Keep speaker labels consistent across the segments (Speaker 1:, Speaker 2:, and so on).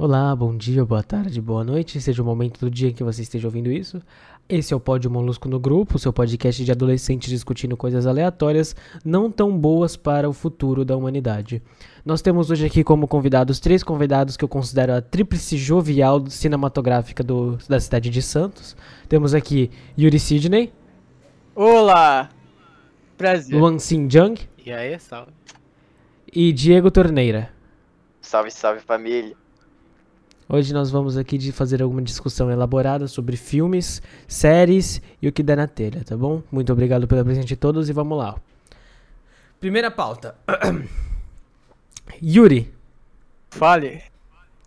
Speaker 1: Olá, bom dia, boa tarde, boa noite, seja o momento do dia em que você esteja ouvindo isso. Esse é o Pódio Molusco no Grupo, seu podcast de adolescentes discutindo coisas aleatórias não tão boas para o futuro da humanidade. Nós temos hoje aqui como convidados três convidados que eu considero a tríplice jovial cinematográfica do, da cidade de Santos. Temos aqui Yuri Sidney.
Speaker 2: Olá! Prazer.
Speaker 1: Luan Jung.
Speaker 3: E aí, salve.
Speaker 1: E Diego Torneira.
Speaker 4: Salve, salve família.
Speaker 1: Hoje nós vamos aqui de fazer alguma discussão elaborada sobre filmes, séries e o que der na telha, tá bom? Muito obrigado pela presença de todos e vamos lá. Primeira pauta. Yuri.
Speaker 2: Fale.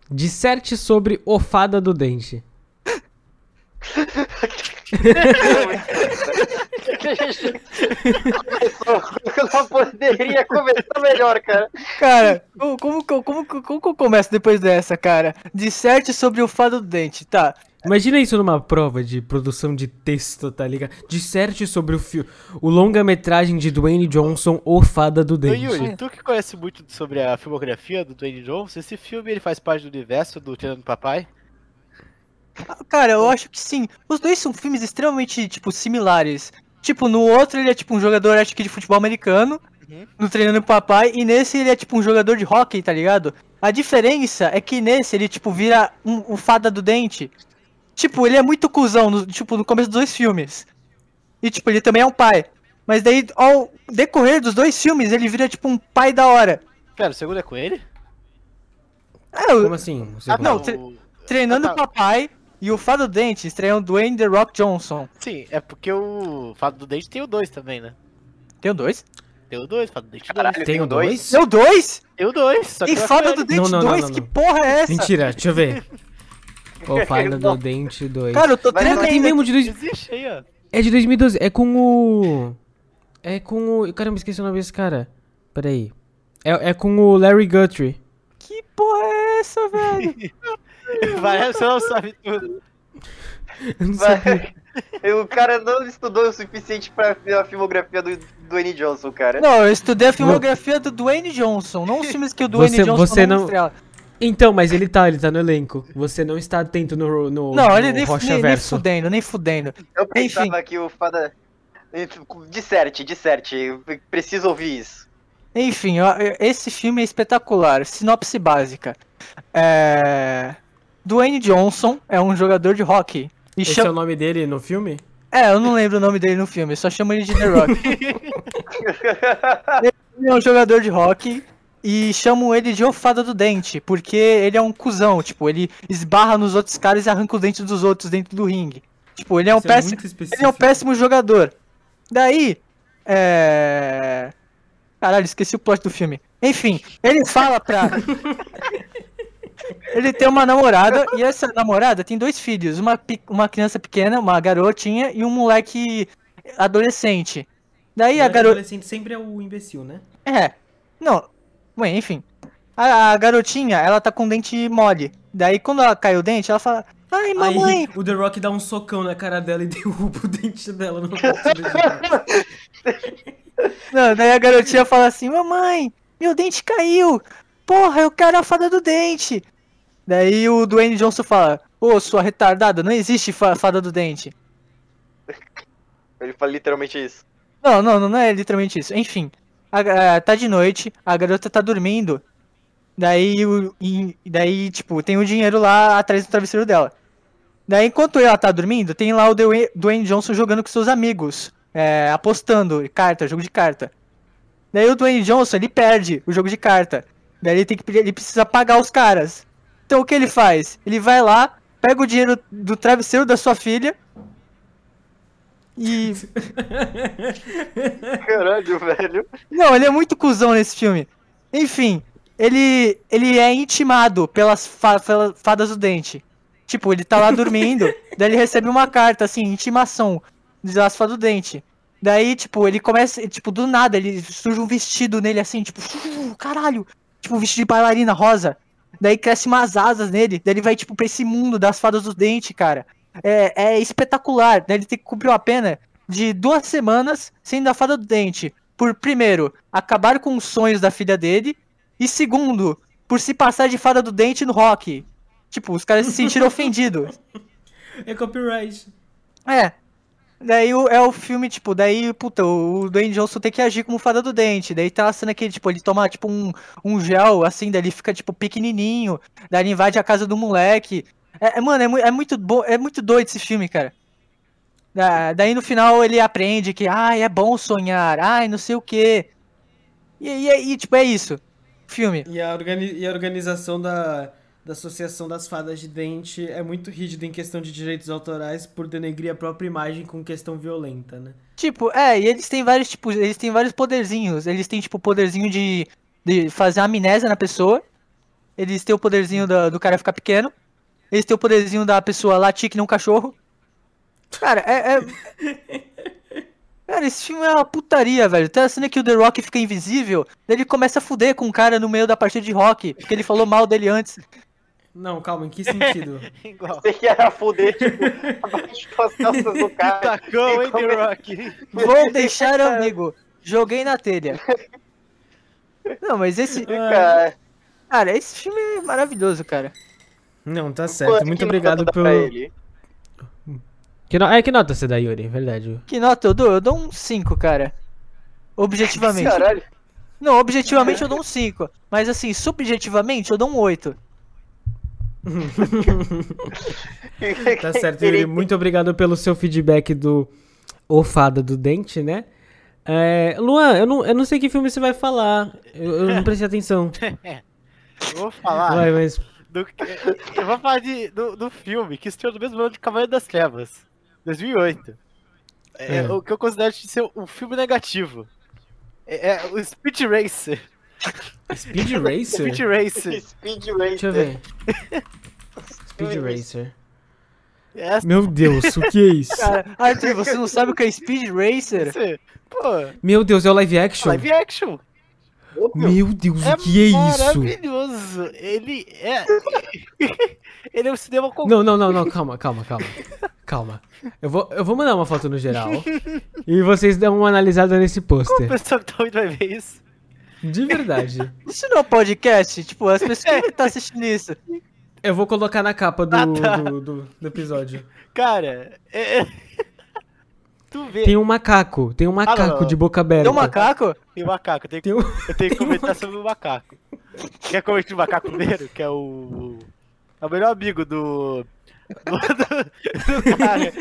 Speaker 1: Disserte sobre o Fada do Dente.
Speaker 4: Eu não poderia começar melhor, cara.
Speaker 2: Cara, como, como, como, como, que eu começo depois dessa, cara? Disserte sobre o fado do dente, tá?
Speaker 1: Imagina isso numa prova de produção de texto, tá ligado? Disserte sobre o, o longa-metragem de Dwayne Johnson, O Fada do Dente.
Speaker 3: Ô Yuri, tu que conhece muito sobre a filmografia do Dwayne Johnson, esse filme ele faz parte do universo do Tirando Papai?
Speaker 2: Cara, eu acho que sim. Os dois são filmes extremamente, tipo, similares. Tipo, no outro ele é tipo um jogador, acho que de futebol americano, uhum. no treinando o papai, e nesse ele é tipo um jogador de hockey, tá ligado? A diferença é que nesse ele, tipo, vira um, um fada do dente. Tipo, ele é muito cuzão, no, tipo, no começo dos dois filmes. E, tipo, ele também é um pai. Mas daí, ao decorrer dos dois filmes, ele vira, tipo, um pai da hora.
Speaker 3: Pera, o segundo é com ele?
Speaker 1: É, Como assim?
Speaker 2: Ah, não, tre treinando o ah, tá. papai, e o Fado do Dente estreou Dwayne The Rock Johnson.
Speaker 3: Sim, é porque o Fado do Dente tem o 2 também, né?
Speaker 2: Tem o 2?
Speaker 3: Tem o 2, Fado do Dente 2.
Speaker 1: Tem o 2?
Speaker 2: Tem o 2?
Speaker 3: Tem o 2,
Speaker 2: E Fado do Dente 2? Que porra é essa?
Speaker 1: Mentira, deixa eu ver. O Fado do Dente 2.
Speaker 2: Cara, eu tô
Speaker 1: tremendo. Tem mesmo de 2012. Existe aí, ó. É de 2012. É com o... É com o... Caramba, esqueci o nome desse cara. Pera aí. É, é com o Larry Guthrie.
Speaker 2: Que porra é essa, velho?
Speaker 3: Vai, você não sabe tudo.
Speaker 4: o cara não estudou o suficiente pra ver a filmografia do Dwayne Johnson, cara.
Speaker 2: Não, eu estudei a filmografia do Dwayne Johnson, não os filmes que o Dwayne
Speaker 1: você,
Speaker 2: Johnson
Speaker 1: você não, não... Então, mas ele tá, ele tá no elenco. Você não está atento no, no
Speaker 2: Não,
Speaker 1: no
Speaker 2: ele nem, nem, nem, fudendo, nem fudendo.
Speaker 4: Eu pensava Enfim. que o fada... Disserte, disserte, preciso ouvir isso.
Speaker 2: Enfim, esse filme é espetacular. Sinopse básica. É... Dwayne Johnson é um jogador de hockey.
Speaker 1: E Esse cham... é o nome dele no filme?
Speaker 2: É, eu não lembro o nome dele no filme, só chamo ele de The Rock. ele é um jogador de hockey e chamam ele de Ofada do Dente, porque ele é um cuzão, tipo, ele esbarra nos outros caras e arranca os dentes dos outros dentro do ringue. Tipo, ele é um é péssimo. É ele é um péssimo jogador. Daí, é. Caralho, esqueci o plot do filme. Enfim, ele fala pra. Ele tem uma namorada e essa namorada tem dois filhos, uma, uma criança pequena, uma garotinha e um moleque adolescente. Daí a garota. adolescente
Speaker 1: sempre é o imbecil, né?
Speaker 2: É. Não. Bem, enfim. A, a, garotinha, ela tá com o dente mole. Daí quando ela cai o dente, ela fala: Ai, mamãe! Aí,
Speaker 1: o The Rock dá um socão na cara dela e derruba o dente dela no
Speaker 2: Não, daí a garotinha fala assim: Mamãe, meu dente caiu! Porra, eu quero a fada do dente! Daí o Dwayne Johnson fala: Ô, sua retardada, não existe fada do dente.
Speaker 4: Ele fala literalmente isso.
Speaker 2: Não, não, não é literalmente isso. Enfim, a, a, tá de noite, a garota tá dormindo. Daí, o, e, daí, tipo, tem o dinheiro lá atrás do travesseiro dela. Daí, enquanto ela tá dormindo, tem lá o Dwayne Johnson jogando com seus amigos. É, apostando, carta, jogo de carta. Daí o Dwayne Johnson, ele perde o jogo de carta. Daí ele tem que ele precisa pagar os caras. Então o que ele faz? Ele vai lá, pega o dinheiro do travesseiro da sua filha e.
Speaker 4: Caralho, velho.
Speaker 2: Não, ele é muito cuzão nesse filme. Enfim, ele, ele é intimado pelas fa fadas do dente. Tipo, ele tá lá dormindo, daí ele recebe uma carta, assim, intimação das fadas do dente. Daí, tipo, ele começa, tipo, do nada, ele surge um vestido nele, assim, tipo, caralho, tipo, um vestido de bailarina rosa. Daí cresce umas asas nele. Daí ele vai, tipo, pra esse mundo das fadas do dente, cara. É, é espetacular. Daí ele tem que cumprir uma pena de duas semanas sendo a fada do dente. Por, primeiro, acabar com os sonhos da filha dele. E segundo, por se passar de fada do dente no rock. Tipo, os caras se sentiram ofendidos.
Speaker 1: É copyright.
Speaker 2: É. Daí é o filme, tipo, daí, puta, o Dwayne Johnson tem que agir como fada do dente. Daí tá a cena que tipo, ele toma, tipo, um, um gel, assim, daí ele fica, tipo, pequenininho. Daí ele invade a casa do moleque. É, é, mano, é, é muito é muito doido esse filme, cara. Da- daí no final ele aprende que, ai, é bom sonhar, ai, não sei o quê. E, e, e, tipo, é isso. Filme.
Speaker 1: E a, organi- e a organização da, da Associação das Fadas de Dente é muito rígida em questão de direitos autorais por denegrir a própria imagem com questão violenta, né?
Speaker 2: Tipo, é, e eles têm vários tipos, eles têm vários poderzinhos. Eles têm, tipo, o poderzinho de, de fazer amnésia na pessoa. Eles têm o poderzinho da- do cara ficar pequeno. Eles têm o poderzinho da pessoa latir que nem um cachorro. Cara, é. é- Cara, esse filme é uma putaria, velho. Tem a cena que o The Rock fica invisível, ele começa a fuder com o cara no meio da partida de rock, porque ele falou mal dele antes.
Speaker 1: Não, calma, em que sentido?
Speaker 3: Igual.
Speaker 4: Você que era fuder, tipo, abaixo as calças do cara.
Speaker 3: Tacão, hein, The Rock?
Speaker 2: Vou deixar amigo. Joguei na telha. Não, mas esse.
Speaker 4: Cara,
Speaker 2: Cara, esse filme é maravilhoso, cara.
Speaker 1: Não, tá certo.
Speaker 4: quanto
Speaker 1: Muito obrigado pelo. Que no... É, que nota você dá, Yuri? Verdade.
Speaker 2: Que nota eu dou? Eu dou um 5, cara. Objetivamente.
Speaker 4: Caralho.
Speaker 2: Não, objetivamente eu dou um 5. Mas assim, subjetivamente eu dou um 8.
Speaker 1: Tá certo, Yuri. Muito obrigado pelo seu feedback do O Fada do Dente, né? É, Luan, eu não, eu não sei que filme você vai falar. Eu, eu não prestei atenção.
Speaker 3: Eu vou falar.
Speaker 1: Vai, mas.
Speaker 3: do- eu vou falar de, do, do filme que estreou no mesmo ano de Cavaleiro das Trevas, 2008. É,
Speaker 1: É.
Speaker 3: o que eu considero de ser um filme negativo. É, é o Speed Racer.
Speaker 1: Speed Racer?
Speaker 3: Speed Racer.
Speaker 4: Speed Racer.
Speaker 1: Deixa eu ver. Speed Racer.
Speaker 3: Essa,
Speaker 1: Meu Deus, o que é isso?
Speaker 2: Cara, Arthur, você não sabe o que é Speed Racer?
Speaker 1: Meu Deus, é o live action?
Speaker 3: live action.
Speaker 1: Meu Deus,
Speaker 3: É
Speaker 1: o que é isso?
Speaker 3: maravilhoso. Ele é. Ele é um cinema com.
Speaker 1: Não, não, não, não, calma, calma, calma. Calma. Eu vou, eu vou mandar uma foto no geral. e vocês dão uma analisada nesse
Speaker 3: O
Speaker 1: pôster.
Speaker 3: pessoal que tá ouvindo vai ver isso.
Speaker 1: De verdade.
Speaker 2: Isso não é um podcast? Tipo, as pessoas que estão assistindo isso.
Speaker 1: Eu vou colocar na capa do,
Speaker 3: Ah, tá.
Speaker 1: do, do- do episódio.
Speaker 3: Cara, é. é- Tu vê.
Speaker 1: Tem um macaco, tem um macaco
Speaker 3: não.
Speaker 1: de boca aberta.
Speaker 2: Tem um macaco?
Speaker 3: Tem um macaco, eu tenho, que-
Speaker 1: Tem um-
Speaker 3: eu tenho que comentar sobre o macaco. Quer comentar o macaco primeiro? Que é o. É o melhor amigo do. Do, do- cara.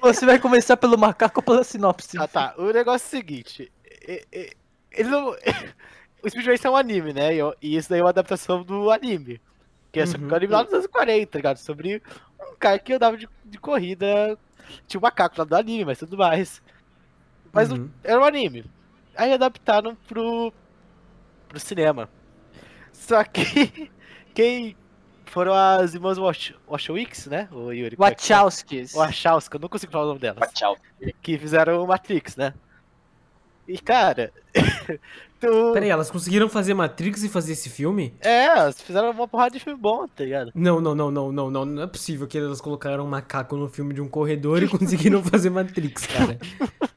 Speaker 2: Você vai começar pelo macaco ou pela sinopse?
Speaker 3: Ah tá, o negócio é o seguinte. e- e- Ele não. O Speed Racer é um anime, né? E, e isso daí é uma adaptação do anime. Que é sobre
Speaker 1: Uhum.
Speaker 3: o anime lá dos anos 40, tá ligado? Sobre um cara que andava de, de corrida. Tinha um macaco lá do anime, mas tudo mais. Mas não-
Speaker 1: Uhum.
Speaker 3: era um anime. Aí adaptaram pro, pro cinema. Só que quem foram as irmãs Wach- Wachowicz, né? O Yuri.
Speaker 2: Wachowskis.
Speaker 3: Wachowski, eu não consigo falar o nome delas.
Speaker 4: Tchau.
Speaker 3: Que fizeram o Matrix, né? E cara. tu...
Speaker 1: Peraí, elas conseguiram fazer Matrix e fazer esse filme?
Speaker 3: É, elas fizeram uma porrada de filme bom, tá ligado?
Speaker 1: Não, não, não, não, não, não. Não é possível que elas colocaram um macaco no filme de um corredor e conseguiram fazer Matrix, cara.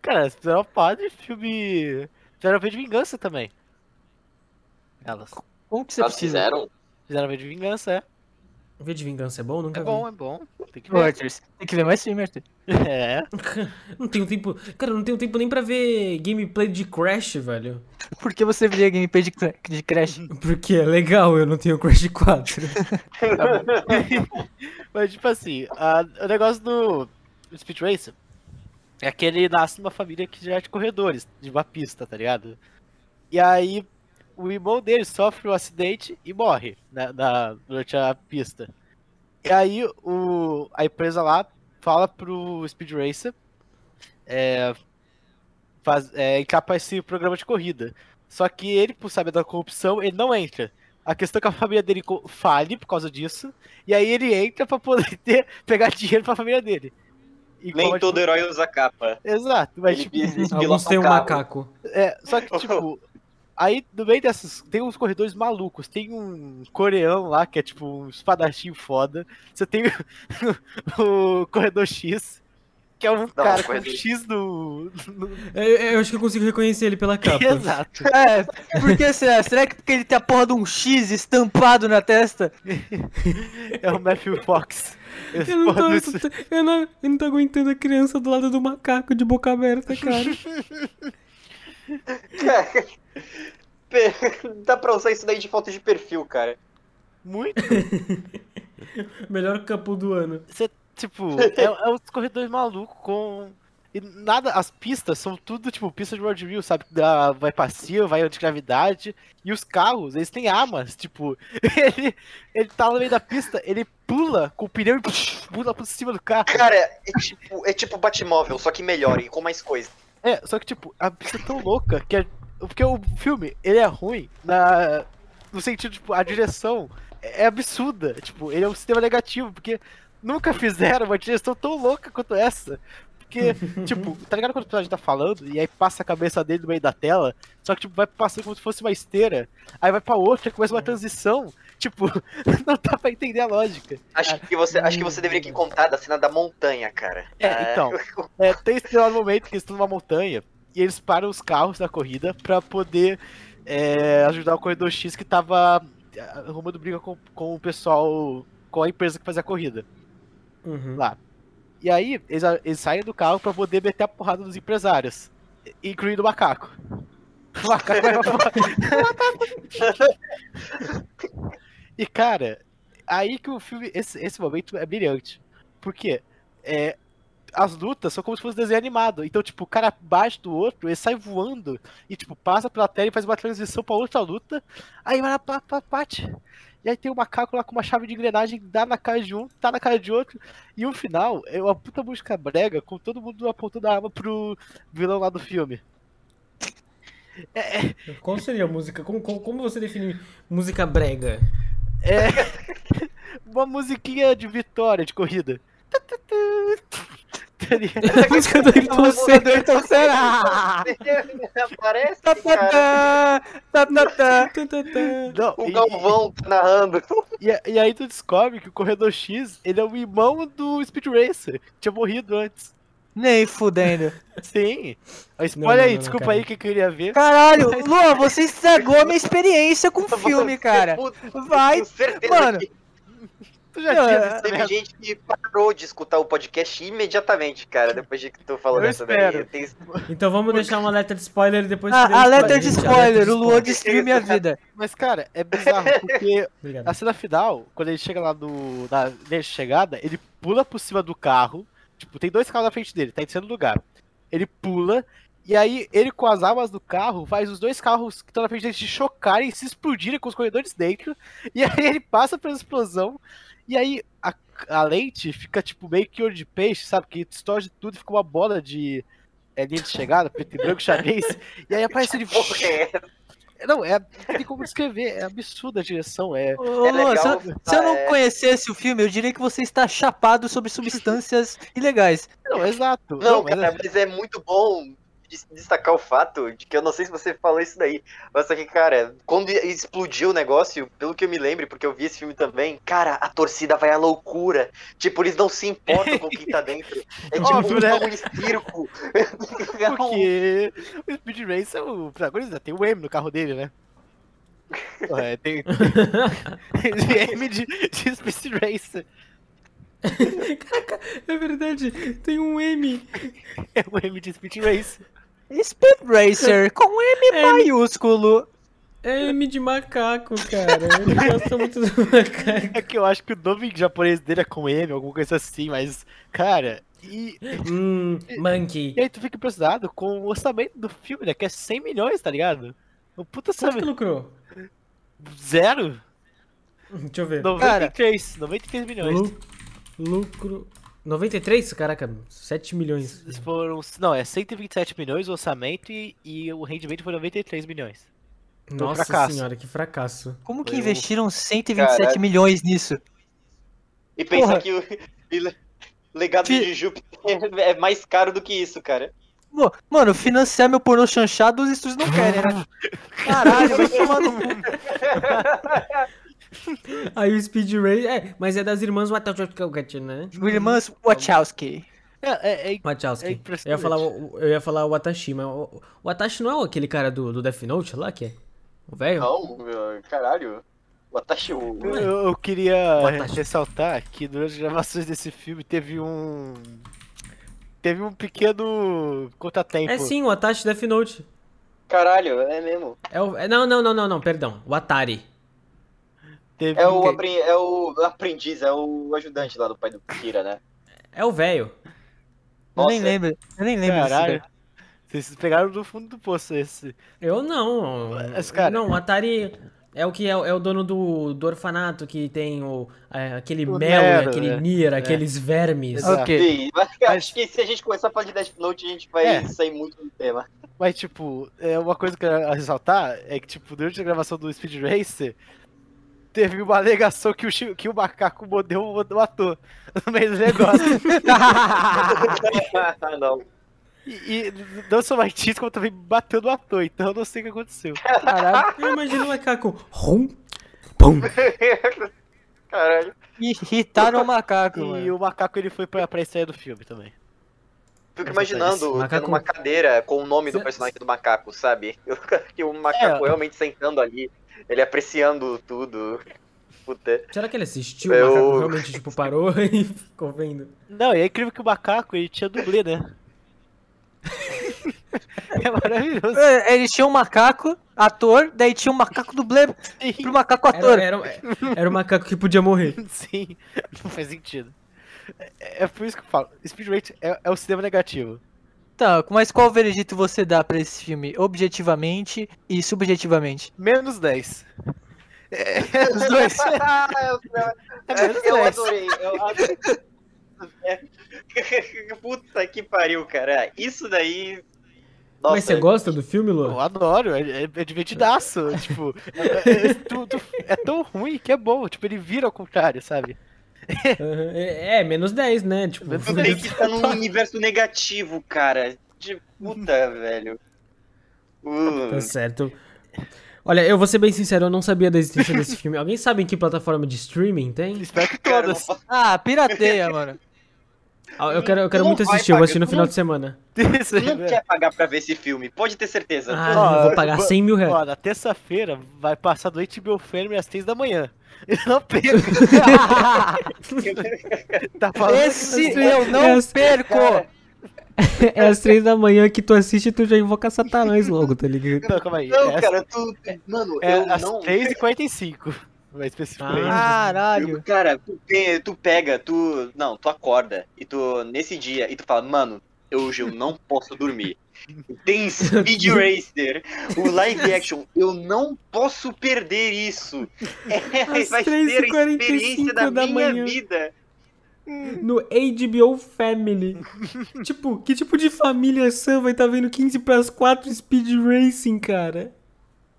Speaker 3: Cara, elas fizeram uma porrada de filme. Fizeram V de Vingança também. Elas.
Speaker 2: Como que você
Speaker 4: Elas
Speaker 2: precisa?
Speaker 4: fizeram?
Speaker 3: Fizeram V de Vingança, é.
Speaker 1: V de Vingança é bom? Nunca
Speaker 3: É
Speaker 1: vi.
Speaker 3: bom, é bom. Tem que ver.
Speaker 2: Arthur, tem que ver mais filme, Arthur.
Speaker 3: É.
Speaker 1: Não tenho tempo. Cara, eu não tenho tempo nem pra ver gameplay de Crash, velho.
Speaker 2: Por que você vê gameplay de, de Crash?
Speaker 1: Porque é legal, eu não tenho Crash 4.
Speaker 3: Mas, tipo assim, a- o negócio do Speed Racer é que ele nasce numa família que já é de corredores, de uma pista, tá ligado? E aí, o irmão dele sofre um acidente e morre né, na, durante a pista. E aí, o, a empresa lá fala pro Speed Racer é, faz, é, entrar pra esse programa de corrida. Só que ele, por saber da corrupção, ele não entra. A questão é que a família dele fale por causa disso. E aí ele entra pra poder ter, pegar dinheiro pra família dele. E
Speaker 4: Nem
Speaker 3: como,
Speaker 4: todo herói usa capa.
Speaker 3: Exato, mas
Speaker 4: Ele
Speaker 3: tipo,
Speaker 1: Alguns têm um macaco.
Speaker 3: é, só que tipo, aí no meio dessas, tem uns corredores malucos, tem um coreano lá que é tipo um espadachim foda, você tem o, o corredor X, Que é um cara com um X no. no-
Speaker 1: Eu, eu acho que eu consigo reconhecer ele pela capa.
Speaker 3: Exato.
Speaker 2: É, por que será? Será que porque ele tem a porra de um X estampado na testa?
Speaker 3: É o Matthew Fox. Esse
Speaker 1: Eu não, tô,
Speaker 3: porra do-
Speaker 1: eu, não, eu não tô aguentando a criança do lado do macaco de boca aberta, cara.
Speaker 4: Cara, pe- Dá pra usar isso daí de foto de perfil, cara.
Speaker 3: Muito.
Speaker 1: Melhor campo do ano.
Speaker 3: Você, tipo, é, é uns corredores malucos com. E nada, as pistas são tudo, tipo, pista de road wheel, sabe? Da, vai passiva, vai antigravidade. E os carros, eles têm armas, tipo, ele, ele tá no meio da pista, ele pula com o pneu e pula por cima do carro.
Speaker 4: Cara, é tipo, é tipo Batmóvel, só que melhor e com mais coisa.
Speaker 3: É, só que, tipo, a pista é tão louca que é. Porque o filme, ele é ruim na. No sentido, tipo, a direção é absurda. Tipo, ele é um sistema negativo, porque nunca fizeram uma direção tão louca quanto essa. Porque, tipo, tá ligado quando o personagem tá falando e aí passa a cabeça dele no meio da tela, só que, tipo, vai passando como se fosse uma esteira, aí vai pra outra, começa uma transição. Tipo, não dá pra entender a lógica.
Speaker 4: Acho que você, acho que você deveria que contar da cena da montanha, cara.
Speaker 3: É, então. É, tem esse momento que eles estão numa montanha e eles param os carros da corrida pra poder é, ajudar o corredor X que tava é, arrumando briga com, com o pessoal, com a empresa que fazia a corrida.
Speaker 1: Uhum.
Speaker 3: Lá. E aí, eles, eles saem do carro pra poder meter a porrada nos empresários, incluindo o macaco. O macaco vai E cara, aí que o filme. Esse, esse momento é brilhante. Porque é, as lutas são como se fosse desenho animado. Então, tipo, o cara bate do outro, ele sai voando e, tipo, passa pela tela e faz uma transição pra outra luta. Aí vai lá, bate. E aí tem o macaco lá com uma chave de engrenagem, dá na cara de um, tá na cara de outro. E o final é uma puta música brega com todo mundo apontando a arma pro vilão lá do filme. É, é,
Speaker 1: Qual seria a música? Como, como, como você define música brega?
Speaker 3: é uma musiquinha de vitória de corrida. Tá ligado?
Speaker 1: A música do Ayrton Senna.
Speaker 2: Então será?
Speaker 4: Parece,
Speaker 2: Tá,
Speaker 4: cara.
Speaker 2: tá, tá, tá, tá.
Speaker 1: Tá, tá, tá.
Speaker 3: Não,
Speaker 4: O
Speaker 3: e-
Speaker 4: Galvão tá narrando.
Speaker 3: E, e aí tu descobre que o Corredor X, ele é o irmão do Speed Racer, que tinha morrido antes.
Speaker 2: Nem fudendo.
Speaker 3: Sim.
Speaker 1: Não,
Speaker 3: Olha
Speaker 1: não,
Speaker 3: aí,
Speaker 1: não,
Speaker 3: desculpa
Speaker 1: cara.
Speaker 3: aí que eu queria ver.
Speaker 2: Caralho, Luan, você estragou a minha experiência com o filme, cara. Vai, mano.
Speaker 4: que
Speaker 3: Tu já tinha
Speaker 2: é-
Speaker 3: visto
Speaker 4: teve
Speaker 3: merda?
Speaker 4: gente que parou de escutar o podcast imediatamente, cara, depois de que tu falou
Speaker 3: Eu
Speaker 4: dessa
Speaker 3: espero.
Speaker 4: daí. Tenho-
Speaker 1: Então vamos deixar um alerta de spoiler e depois.
Speaker 2: Ah, alerta de
Speaker 1: gente,
Speaker 2: spoiler, o Luan destruiu minha vida.
Speaker 3: Mas, cara, é bizarro, porque
Speaker 1: Obrigado.
Speaker 3: a cena final, quando ele chega lá no, na de chegada, ele pula por cima do carro. Tipo, tem dois carros na frente dele, tá em segundo lugar. Ele pula, e aí ele com as armas do carro faz os dois carros que estão na frente dele se chocarem, se explodirem com os corredores dentro. E aí ele passa pela explosão, e aí a, a lente fica tipo meio que olho de peixe, sabe? Que distorce tudo e fica uma bola de é, linha de chegada, preto e branco, xadrez. E aí aparece ele.
Speaker 4: É.
Speaker 3: Não, é. Não tem como descrever, é absurda a direção, é.
Speaker 2: Ô,
Speaker 4: É
Speaker 2: Luan, se,
Speaker 4: legal,
Speaker 2: eu, se eu não
Speaker 4: é.
Speaker 2: conhecesse o filme, eu diria que você está chapado sobre substâncias ilegais.
Speaker 3: Não, exato.
Speaker 4: Não,
Speaker 3: mas
Speaker 4: cara, mas é muito bom des- destacar o fato de que eu não sei se você falou isso daí, mas só que, cara, quando explodiu o negócio, pelo que eu me lembro, porque eu vi esse filme também, cara, a torcida vai à loucura. Tipo, eles não se importam com quem tá dentro. É tipo
Speaker 3: Óbvio,
Speaker 4: um,
Speaker 3: né?
Speaker 4: um circo. É um-
Speaker 3: Porque o Speed Racer, o protagonista, tem o M no carro dele, né? É, tem, tem M de, de Speed Racer.
Speaker 1: Caraca, é verdade. Tem um M.
Speaker 3: É o M de Speed Racer.
Speaker 2: Speed Racer com M
Speaker 1: É,
Speaker 2: maiúsculo.
Speaker 1: É M de macaco, cara. Ele gosta muito do macaco.
Speaker 3: É que eu acho que o nome japonês dele é com M, alguma coisa assim, mas, cara, e,
Speaker 1: Hum, monkey.
Speaker 3: e aí tu fica impressionado com o orçamento do filme, né? Que é 100 milhões, tá ligado? Um puta
Speaker 1: Quanto que
Speaker 3: orçamento.
Speaker 1: lucrou?
Speaker 3: Zero?
Speaker 1: Deixa eu ver.
Speaker 3: 93, 93 milhões.
Speaker 1: Lu- lucro. 93? Caraca, 7 milhões.
Speaker 3: Foram, não, é 127 milhões o orçamento e, e o rendimento foi 93 milhões.
Speaker 1: Nossa
Speaker 3: fracasso.
Speaker 1: senhora, que fracasso.
Speaker 2: Como que
Speaker 4: Foi um-
Speaker 2: investiram 127
Speaker 4: Caralho.
Speaker 2: milhões nisso?
Speaker 4: E pensa
Speaker 2: Porra.
Speaker 4: que o le- legado
Speaker 2: Fi-
Speaker 4: de Júpiter é mais caro do que isso, cara.
Speaker 2: Mano, financiar meu pornô chanchado os estúdios não querem, né? Caralho, vai tomar no cu.
Speaker 1: Aí o Speed Racer. É, mas é das irmãs Wachowski, né?
Speaker 2: Irmãs Wachowski.
Speaker 3: É, é, é,
Speaker 1: Wachowski.
Speaker 3: é
Speaker 1: eu, ia falar, o- eu ia falar o Watashi, mas o, o Watashi não é aquele cara do, do Death Note lá, que é? O velho?
Speaker 4: Não, meu, caralho. O Atashi, o...
Speaker 3: Eu, eu queria
Speaker 1: Fantástico.
Speaker 3: ressaltar que durante as gravações desse filme teve um. Teve um pequeno contratempo.
Speaker 1: É sim, o Watashi Death Note.
Speaker 4: Caralho, é mesmo.
Speaker 1: É o, é- não, não, não, não, não, perdão. O Atari.
Speaker 3: Teve
Speaker 4: É o,
Speaker 3: um-
Speaker 4: apren- é o aprendiz, é o ajudante lá do pai do Kira, né?
Speaker 1: É o velho.
Speaker 2: Eu nem lembro. Eu nem lembro
Speaker 3: Caralho. Vocês pegaram do fundo do poço esse.
Speaker 1: Eu não.
Speaker 3: Mas, cara-
Speaker 1: Não, o Atari é o que é, é o dono do, do orfanato que tem o, é, aquele
Speaker 3: O
Speaker 1: mel,
Speaker 3: Nero,
Speaker 1: aquele
Speaker 3: né?
Speaker 1: Nier, aqueles vermes.
Speaker 3: Exato.
Speaker 2: Ok.
Speaker 4: Sim, mas
Speaker 3: Mas-
Speaker 4: acho que se a gente começar a falar de Death Note, a gente vai
Speaker 3: É.
Speaker 4: sair muito do tema.
Speaker 3: Mas, tipo, é uma coisa que eu quero ressaltar é que, tipo, durante a gravação do Speed Racer, teve uma alegação que o, que o macaco mordeu o ator no meio do negócio.
Speaker 4: Ah, não.
Speaker 3: e, e não mais disso, como também bateu no ator, então eu não sei o que aconteceu.
Speaker 2: Caralho.
Speaker 1: Eu imagino o macaco. Rum, pum.
Speaker 4: Caralho.
Speaker 2: Irritaram o macaco,
Speaker 3: E
Speaker 2: mano.
Speaker 3: o macaco ele foi pra, pra estreia do filme também.
Speaker 4: Fico imaginando
Speaker 1: macaco-
Speaker 4: uma cadeira com o nome do personagem do macaco, sabe? Eu- Que o macaco
Speaker 3: É.
Speaker 4: realmente sentando ali, ele apreciando tudo. Puta.
Speaker 1: Será que ele assistiu?
Speaker 4: Eu-
Speaker 1: O macaco realmente, tipo, parou e ficou vendo.
Speaker 3: Não, e é incrível que o macaco ele tinha dublê, né? é maravilhoso.
Speaker 2: É, Eles tinham um macaco, ator, daí tinha um macaco dublê pro macaco ator.
Speaker 1: Era, era, era o macaco que podia morrer.
Speaker 3: Sim, não faz sentido. É, é por isso que eu falo, Speed é, é o cinema negativo.
Speaker 2: Tá, mas qual veredito você dá pra esse filme? Objetivamente e subjetivamente?
Speaker 3: Menos 10.
Speaker 2: Os dois.
Speaker 3: É menos
Speaker 4: eu
Speaker 3: 10.
Speaker 4: adorei. Eu adorei. É. Puta que pariu, cara. Isso daí. Nossa,
Speaker 1: Mas você gosta do filme,
Speaker 3: Eu
Speaker 1: Lu?
Speaker 3: adoro, é, é, é divertidaço. tipo, é, é- tu- tu- é tão ruim que é bom. Tipo, ele vira ao contrário, sabe?
Speaker 1: É, é, menos 10, né? Tipo,
Speaker 4: Tudo bem que tá num universo negativo, cara. De puta, velho. Uh,
Speaker 1: Tá certo. Olha, eu vou ser bem sincero, eu não sabia da existência desse filme. Alguém sabe em que plataforma de streaming tem?
Speaker 3: Espero que
Speaker 4: cara,
Speaker 3: todas.
Speaker 4: não
Speaker 2: Ah, pirateia, mano.
Speaker 1: Ah, eu quero, eu quero muito assistir, eu vou assistir no
Speaker 4: tu
Speaker 1: final
Speaker 4: não-
Speaker 1: de semana.
Speaker 3: Isso aí,
Speaker 4: não quer pagar pra ver esse filme, pode ter certeza.
Speaker 1: Ah,
Speaker 3: Ó,
Speaker 1: eu vou pagar
Speaker 3: vou-
Speaker 1: 100 mil reais.
Speaker 3: Ó, na terça-feira vai passar do HBO Family às 3 da manhã. Eu não perco. tá falando
Speaker 2: Esse
Speaker 1: Esse-
Speaker 2: eu não
Speaker 1: essa-
Speaker 2: perco!
Speaker 1: É às 3 da manhã que tu assiste e tu já invoca Satanás logo, tá ligado?
Speaker 3: Não, calma aí.
Speaker 4: Não,
Speaker 3: é,
Speaker 4: cara, tu. Mano,
Speaker 3: é
Speaker 4: eu
Speaker 3: às
Speaker 4: não.
Speaker 3: 3h45. Vai especificamente.
Speaker 1: Ah.
Speaker 2: Caralho.
Speaker 4: Cara, tu, tu pega, tu. Não, tu acorda e tu. Nesse dia, e tu fala, mano, eu, hoje eu não posso dormir. Tem Speed Racer, o live action, eu não posso perder isso. É,
Speaker 1: Às
Speaker 4: vai ser a
Speaker 1: 3h45
Speaker 4: experiência da,
Speaker 1: da
Speaker 4: minha
Speaker 1: manhã.
Speaker 4: vida.
Speaker 1: No HBO Family. tipo, que tipo de família sã vai estar tá vendo 15 pras 4 Speed Racing, cara?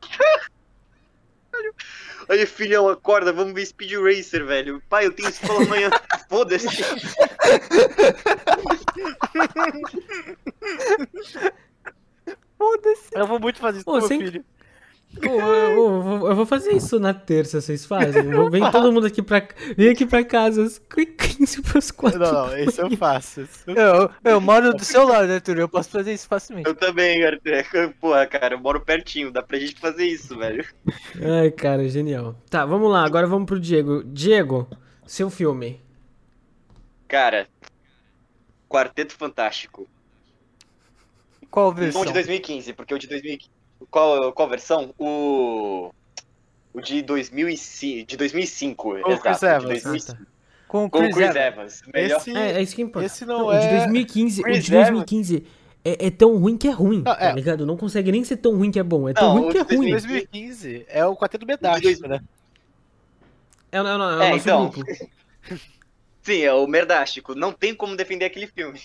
Speaker 4: Aí, filhão, acorda, vamos ver Speed Racer, velho. Pai, eu tenho escola amanhã. Foda-se.
Speaker 2: Foda-se.
Speaker 3: Eu vou muito fazer isso
Speaker 1: Ô,
Speaker 3: com meu
Speaker 1: sem-
Speaker 3: filho.
Speaker 1: Eu, eu vou- eu vou fazer isso na terça, vocês fazem? Vou- Vem todo mundo aqui pra, vem aqui pra casa, às 15 pras 4.
Speaker 3: Não, não, esse eu faço. eu-
Speaker 2: Eu, eu moro do seu lado, Arthur. Eu posso fazer isso facilmente.
Speaker 4: Eu também, Arthur. Porra, cara, eu moro pertinho, dá pra gente fazer isso, velho.
Speaker 1: Ai, cara, genial. Tá, vamos lá, agora vamos pro Diego. Diego, seu filme.
Speaker 4: Cara, Quarteto Fantástico.
Speaker 2: Qual
Speaker 4: Não
Speaker 2: versão?
Speaker 4: de 2015, porque o de 2015. Qual, qual versão? O. O de 2005. De 2005,
Speaker 3: O
Speaker 4: exato.
Speaker 3: Chris
Speaker 4: de
Speaker 3: Evans.
Speaker 4: 2005.
Speaker 2: Com o
Speaker 4: Com o
Speaker 2: Chris,
Speaker 4: Chris
Speaker 2: Evans.
Speaker 4: Evans. Melhor.
Speaker 3: Esse,
Speaker 1: É, é isso que importa.
Speaker 3: esse não
Speaker 1: o de
Speaker 3: é-
Speaker 1: 2015, o
Speaker 4: Chris
Speaker 1: de 2015 é, é tão ruim que é ruim,
Speaker 3: Não,
Speaker 1: tá
Speaker 3: é.
Speaker 1: ligado? Não consegue nem ser tão ruim que é bom, é tão
Speaker 4: Não,
Speaker 1: ruim
Speaker 4: o
Speaker 1: que é
Speaker 4: de
Speaker 1: ruim.
Speaker 3: 2015 é o Quarteto
Speaker 4: De
Speaker 3: Medástico,
Speaker 4: dois-
Speaker 3: né?
Speaker 1: É, não, não, é o
Speaker 4: É,
Speaker 1: nosso
Speaker 4: então.
Speaker 1: grupo.
Speaker 4: Sim, é o Merdástico. Não tem como defender aquele filme.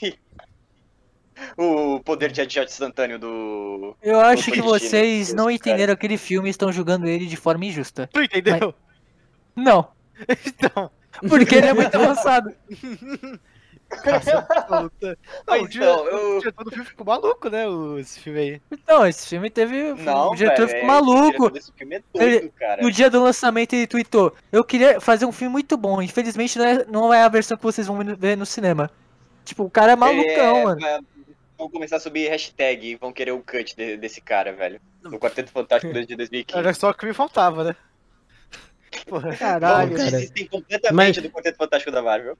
Speaker 4: O poder de headshot instantâneo do.
Speaker 2: Eu acho que
Speaker 4: Destino.
Speaker 2: vocês não
Speaker 4: Cara.
Speaker 2: entenderam aquele filme e estão julgando ele de forma injusta.
Speaker 3: Tu entendeu?
Speaker 2: Não,
Speaker 3: Então.
Speaker 2: porque ele é muito avançado.
Speaker 3: Não,
Speaker 4: Mas
Speaker 3: o
Speaker 4: então,
Speaker 3: diretor,
Speaker 4: eu-
Speaker 3: o diretor do filme ficou maluco, né? o- Esse filme aí.
Speaker 2: Então, esse filme teve.
Speaker 4: Não,
Speaker 2: o diretor ficou
Speaker 4: é,
Speaker 2: maluco.
Speaker 4: Filme é doido,
Speaker 2: Ele-
Speaker 4: cara.
Speaker 2: No dia do lançamento ele tweetou: Eu queria fazer um filme muito bom, infelizmente não é, não é a versão que vocês vão ver no cinema. Tipo, o cara é malucão,
Speaker 4: É,
Speaker 2: mano.
Speaker 4: vai- Vão começar a subir hashtag e vão querer o cut de- desse cara, velho. No Quarteto Fantástico de 2015.
Speaker 3: Era só o que me faltava, né? Porra.
Speaker 2: Caralho.
Speaker 1: Bom, cara.
Speaker 4: Desistem completamente
Speaker 1: Mas-
Speaker 4: do Quarteto Fantástico da Marvel.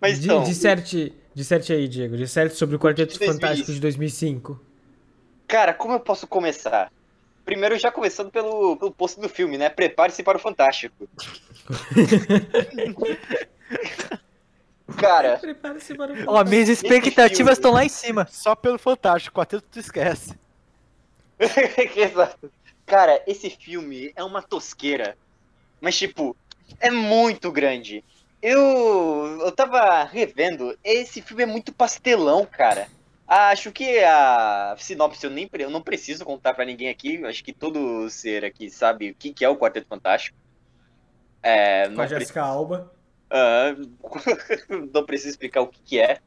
Speaker 4: Mas então,
Speaker 1: disserte, disserte aí, Diego. Disserte sobre o Quarteto
Speaker 4: De 2000.
Speaker 1: Fantástico de 2005.
Speaker 4: cara, como eu posso começar? Primeiro, já começando pelo, pelo posto do filme, né? Prepare-se para o Fantástico. cara,
Speaker 1: Prepare-se para o
Speaker 2: Ó, minhas expectativas estão lá em cima.
Speaker 3: Só pelo Fantástico, quarteto tu esquece.
Speaker 4: Exato. Cara, esse filme é uma tosqueira. Mas, tipo, é muito grande. Eu, eu tava revendo, esse filme é muito pastelão, cara. Acho que a sinopse eu, nem, eu não preciso contar pra ninguém aqui. Acho que todo ser aqui sabe o que, que é o Quarteto Fantástico. É,
Speaker 1: Com a Jessica Alba.
Speaker 4: Ah, não preciso explicar o que, que é.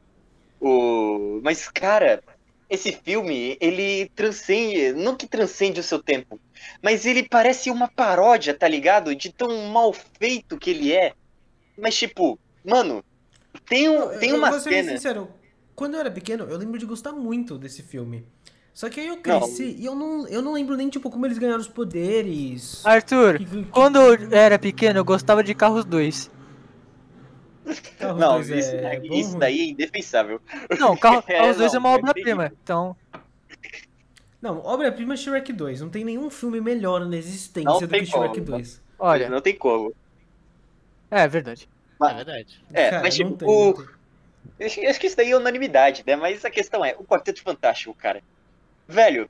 Speaker 4: O... Mas, cara, esse filme, ele transcende. Não que transcende o seu tempo, mas ele parece uma paródia, tá ligado? De tão mal feito que ele é. Mas, tipo, mano, tem, um, tem
Speaker 1: eu,
Speaker 4: uma
Speaker 1: eu vou ser bem
Speaker 4: cena.
Speaker 1: sincero. Quando eu era pequeno, eu lembro de gostar muito desse filme. Só que aí eu cresci e eu não, eu não lembro nem, tipo, como eles ganharam os poderes.
Speaker 2: Arthur,
Speaker 1: Que- que-
Speaker 2: quando eu era pequeno, eu gostava de Carros 2.
Speaker 1: Carros
Speaker 4: Não,
Speaker 1: dois
Speaker 4: isso,
Speaker 1: é
Speaker 4: daí-
Speaker 1: bom,
Speaker 4: isso daí é indefensável.
Speaker 2: Não, Carro,
Speaker 4: É,
Speaker 2: Carros 2 é
Speaker 4: não,
Speaker 2: uma
Speaker 4: é
Speaker 2: obra-prima. Então,
Speaker 1: Não, obra-prima é Shrek 2. Não tem nenhum filme melhor na existência
Speaker 4: Não
Speaker 1: do que Shrek
Speaker 4: como.
Speaker 1: 2.
Speaker 2: olha,
Speaker 4: Não tem como.
Speaker 2: é verdade.
Speaker 3: É verdade.
Speaker 4: É,
Speaker 1: Cara,
Speaker 4: mas tipo,
Speaker 1: tem,
Speaker 4: o-. Acho, acho que isso daí é unanimidade, né? Mas a questão é, o Quarteto Fantástico, cara. Velho,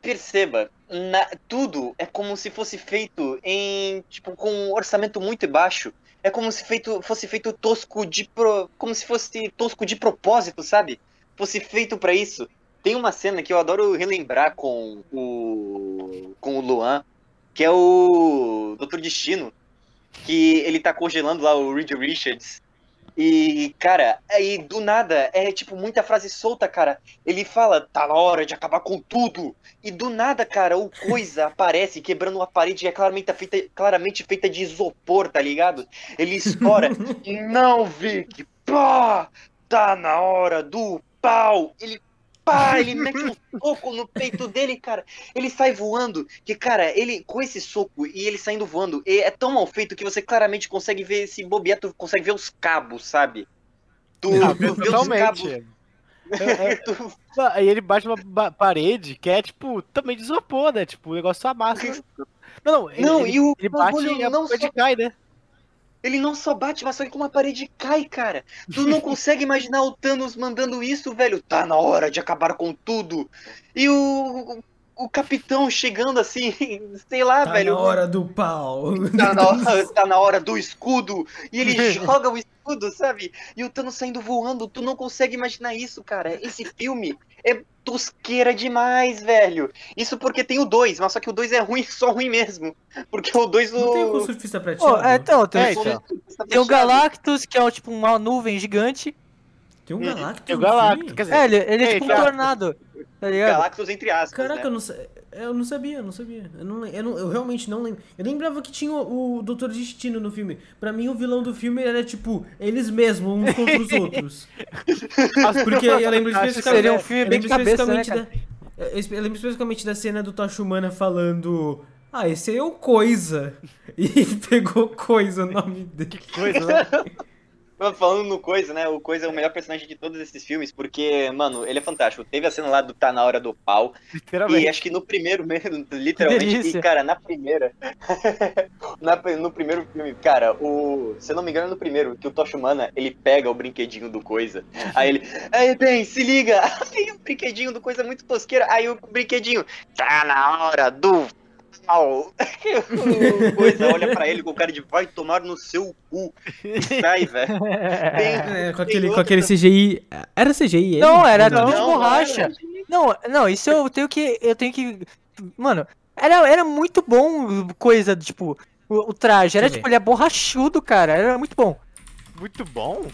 Speaker 4: perceba, na- tudo é como se fosse feito em, tipo, com um orçamento muito baixo. É como se feito, fosse feito tosco de pro, como se fosse tosco de propósito, sabe? Fosse feito pra isso. Tem uma cena que eu adoro relembrar com o com o Luan, que é o Doutor Destino, que ele tá congelando lá o Reed Richards. E, cara, aí do nada, é tipo muita frase solta, cara. Ele fala, tá na hora de acabar com tudo. E do nada, cara, o coisa aparece quebrando uma parede que é claramente feita, claramente feita de isopor, tá ligado? Ele estoura. Não, Vic, pá! Tá na hora do pau! Ele pá! Ele mete um soco no peito dele, cara. Ele sai voando. Que, cara, ele com esse soco e ele saindo voando, é tão mal feito que você claramente consegue ver esse bobear, tu consegue ver os cabos, sabe? Tu,
Speaker 3: Ah,
Speaker 4: tu vê os cabos.
Speaker 3: É, é,
Speaker 4: tu-
Speaker 3: Aí ele bate uma parede que é, tipo, também de isopor, né? Tipo, o negócio amassa. Não, não, ele,
Speaker 4: Não,
Speaker 3: ele,
Speaker 4: e o
Speaker 3: ele bate e a
Speaker 4: não
Speaker 3: parede
Speaker 4: só-
Speaker 3: cai, né?
Speaker 4: Ele não só bate, mas só que uma parede cai, cara. Tu não consegue imaginar o Thanos mandando isso, velho. Tá na hora de acabar com tudo. E o, o, o capitão chegando assim, sei lá,
Speaker 1: Tá
Speaker 4: velho.
Speaker 1: na hora do pau.
Speaker 4: Tá na, hora, tá na hora do escudo. E ele joga o escudo, sabe? E o Thanos saindo voando. Tu não consegue imaginar isso, cara. Esse filme é tosqueira demais, velho. Isso porque tem o 2, mas só que o 2 é ruim, só ruim mesmo. Porque o 2
Speaker 1: Não tem o
Speaker 4: o.
Speaker 1: surfista prateado?
Speaker 2: é, então, tem,
Speaker 3: É,
Speaker 2: tem
Speaker 3: então.
Speaker 2: o Galactus, que é tipo uma nuvem gigante.
Speaker 1: Tem um Galactus
Speaker 3: Tem o Galactus, quer dizer,
Speaker 2: É, ele, ele é tipo um tornado. Tá?
Speaker 4: Galactus entre aspas.
Speaker 1: Caraca,
Speaker 4: né?
Speaker 1: eu não, sa- eu não sabia, eu não sabia. Eu, não, eu, não- eu realmente não lembro. Eu lembrava que tinha o, o Doutor Destino no filme. Pra mim, o vilão do filme era tipo, eles mesmos, uns contra os outros. Porque eu lembro especificamente.
Speaker 2: seria um filme
Speaker 1: eu
Speaker 2: bem cabeça, né,
Speaker 1: da- eu lembro especificamente da cena do Tocha Humana falando. Ah, esse aí é o Coisa. E pegou Coisa o nome dele.
Speaker 3: que coisa, né?
Speaker 4: Mas Falando no Coisa, né? O Coisa é o melhor personagem de todos esses filmes, porque, mano, ele é fantástico. Teve a cena lá do Tá na hora do pau.
Speaker 3: Literalmente.
Speaker 4: E acho que no primeiro mesmo, literalmente, e, cara, na primeira. na- no primeiro filme, cara, o. Se eu não me engano, no primeiro, que o Tocha Humana, ele pega o brinquedinho do Coisa. Aí ele. Aí, bem, se liga! Aí o brinquedinho do Coisa é muito tosqueira. Aí o brinquedinho. Tá na hora do. Pau." o Coisa olha pra ele com cara de vai tomar no seu cu. E sai, velho.
Speaker 1: É, com aquele, com aquele CGI. Era CGI ele?
Speaker 2: Não, era não, de
Speaker 4: Não,
Speaker 2: borracha. Não, não, isso eu tenho que. Eu tenho que. Mano, era, era muito bom coisa, tipo, o, o traje. Era tipo, ele é borrachudo, cara. Era muito bom.
Speaker 3: Muito bom.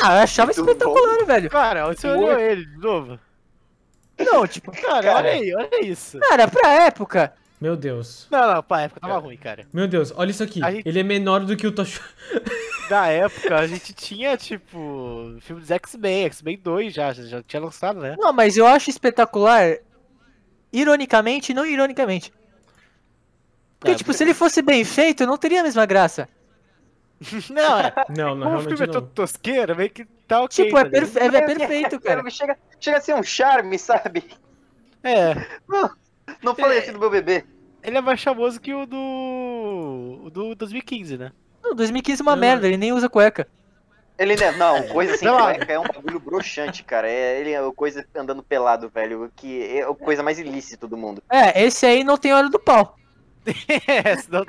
Speaker 2: Ah, eu achava
Speaker 4: Muito
Speaker 2: espetacular, velho.
Speaker 3: Cara, você
Speaker 4: Muito.
Speaker 3: olhou ele de novo.
Speaker 2: Não, tipo,
Speaker 3: Cara,
Speaker 4: Cara.
Speaker 3: olha aí, olha isso.
Speaker 2: cara, pra época.
Speaker 1: Meu Deus.
Speaker 3: Não, não, pra época tava ruim, cara.
Speaker 1: Meu Deus, olha isso aqui.
Speaker 3: Gente-
Speaker 1: Ele é menor do que o Tocha.
Speaker 3: na época a gente tinha, tipo, filme dos X-Men, X-Men 2 já, já tinha lançado, né?
Speaker 2: Não, mas eu acho espetacular, ironicamente e não ironicamente. Porque,
Speaker 3: É,
Speaker 2: tipo, se ele fosse bem feito, não teria a mesma graça.
Speaker 3: Não, é.
Speaker 1: Não, não,
Speaker 3: Como o filme é
Speaker 1: não.
Speaker 3: todo tosqueiro, meio que tá ok.
Speaker 2: tipo, é,
Speaker 3: tá
Speaker 2: perfe- é- é perfeito, cara.
Speaker 4: Chega, chega a ser um charme, sabe?
Speaker 3: É,
Speaker 4: Não falei assim do meu bebê.
Speaker 3: ele é mais famoso que o do. o do 2015, né?
Speaker 2: Não, 2015 é uma
Speaker 1: Não.
Speaker 2: merda, ele nem usa cueca.
Speaker 4: Ele não, não, coisa assim,
Speaker 3: Não.
Speaker 4: cueca é um bagulho broxante, cara. É, ele é coisa andando pelado, velho, que é a coisa mais ilícita do mundo.
Speaker 2: É, esse aí não tem hora do pau.
Speaker 3: É, senão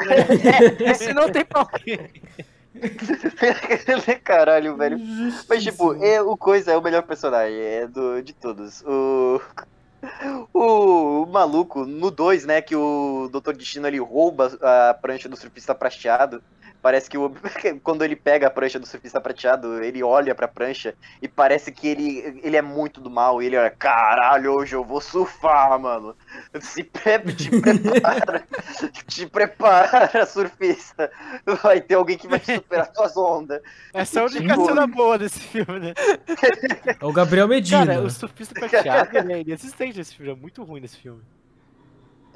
Speaker 2: Esse não tem pau.
Speaker 4: Caralho, velho. Mas, tipo, é, o Coisa é o melhor personagem é do, de todos. O, o, o maluco, no 2, né, que o Dr. Destino ele rouba a prancha do surfista prateado. Parece que o, quando ele pega a prancha do surfista prateado, ele olha pra prancha e parece que ele, ele é muito do mal. E ele olha, caralho, hoje eu vou surfar, mano. Se pre te prepara, te prepara, surfista. Vai ter alguém que vai superar tuas ondas.
Speaker 3: Essa é a única
Speaker 4: Tipo-
Speaker 3: cena boa desse filme, né?
Speaker 1: É o Gabriel Medina.
Speaker 3: Cara, o surfista prateado ele é inexistente nesse filme, é muito ruim nesse filme.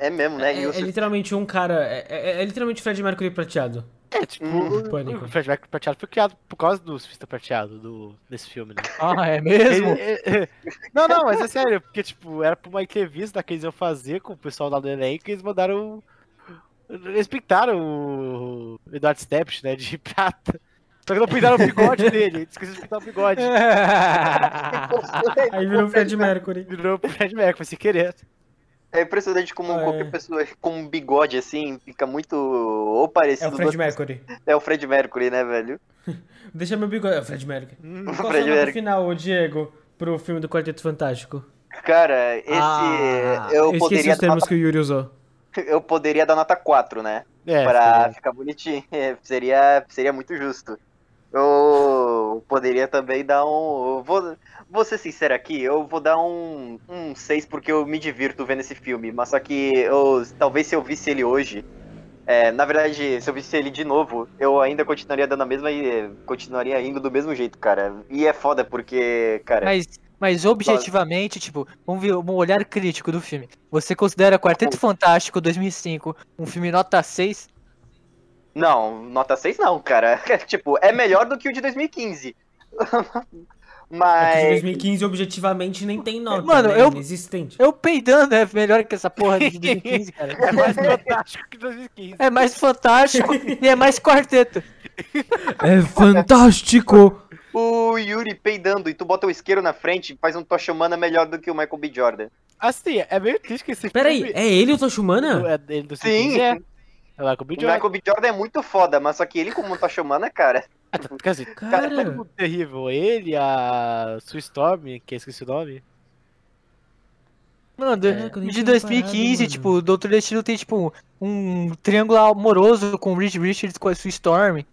Speaker 4: É mesmo, né?
Speaker 1: É,
Speaker 4: E o
Speaker 1: é literalmente um cara. É, é- é literalmente Fred Mercury prateado.
Speaker 3: É, tipo,
Speaker 4: Hum,
Speaker 3: o-
Speaker 1: pânico.
Speaker 3: o Fred Mercury prateado foi criado por causa do surfista prateado do, desse filme, né?
Speaker 2: Ah, é mesmo?
Speaker 3: Ele- não, não, mas é sério, porque, tipo, era pra uma entrevista que eles iam fazer com o pessoal lá do elenco e eles mandaram. Eles pintaram o Eduardo Steps, né, de prata. Só que não pintaram o bigode dele, esqueci de pintar o bigode.
Speaker 1: Aí virou Fred Mercury.
Speaker 3: Virou pro Fred Mercury, foi sem querer.
Speaker 4: É impressionante como
Speaker 1: Ah,
Speaker 4: qualquer
Speaker 1: é.
Speaker 4: pessoa com um bigode assim fica muito ou
Speaker 1: É
Speaker 4: parecido.
Speaker 1: o Fred Mercury.
Speaker 4: É o Fred Mercury, né, velho?
Speaker 1: Deixa meu bigode. É o Fred Mercury.
Speaker 3: Hum,
Speaker 1: Qual
Speaker 4: Fred
Speaker 1: nota
Speaker 4: Mercury.
Speaker 1: final, Diego, pro filme do Quarteto Fantástico?
Speaker 4: Cara, esse
Speaker 1: Ah,
Speaker 4: eu
Speaker 1: esqueci
Speaker 4: poderia
Speaker 1: os
Speaker 4: dar
Speaker 1: termos
Speaker 4: nota,
Speaker 1: que o Yuri usou.
Speaker 4: eu poderia dar nota 4, né?
Speaker 3: É,
Speaker 4: pra ficar bonitinho. É, seria seria muito justo. Eu poderia também dar um. eu Vou, vou ser sincero aqui, eu vou dar um, um 6 porque eu me divirto vendo esse filme. Mas só que eu, talvez se eu visse ele hoje. é, na verdade, se eu visse ele de novo, eu ainda continuaria dando a mesma e continuaria indo do mesmo jeito, cara. E é foda porque, cara.
Speaker 2: Mas, mas objetivamente, tipo, vamos ver um olhar crítico do filme. Você considera Quarteto Fantástico 2005 um filme nota 6?
Speaker 4: Não, nota 6 não, cara. tipo, é melhor do que o de 2015.
Speaker 1: É que
Speaker 4: Mas.
Speaker 1: de 2015, objetivamente, nem tem nota.
Speaker 2: Mano,
Speaker 1: né?
Speaker 2: eu-
Speaker 1: Inexistente.
Speaker 2: Eu peidando é melhor que essa porra de 2015, cara.
Speaker 3: É mais fantástico que 2015.
Speaker 2: É mais fantástico e é mais quarteto.
Speaker 1: É fantástico!
Speaker 4: O Yuri peidando e tu bota o isqueiro na frente faz um Tocha Humana melhor do que o Michael B. Jordan.
Speaker 3: Assim, é meio triste que esse
Speaker 1: Pera aí,
Speaker 3: filme...
Speaker 1: é ele o Toshumana?
Speaker 3: É dele do
Speaker 4: Sim.
Speaker 3: 2015, é. É o
Speaker 4: O
Speaker 3: Bill Jordan.
Speaker 4: Michael B. Jordan é muito foda, mas só que ele como um Tocha Humana, cara.
Speaker 3: Quer dizer,
Speaker 1: Cara.
Speaker 3: cara, todo mundo terrível. Ele, a Sue Storm, que eu esqueci o nome.
Speaker 2: Mano,
Speaker 1: nem
Speaker 2: de
Speaker 1: tinha
Speaker 2: 2015,
Speaker 1: reparado,
Speaker 2: tipo, o Doutor Destino tem, tipo, um triângulo amoroso com o Reed Richards com a Sue Storm.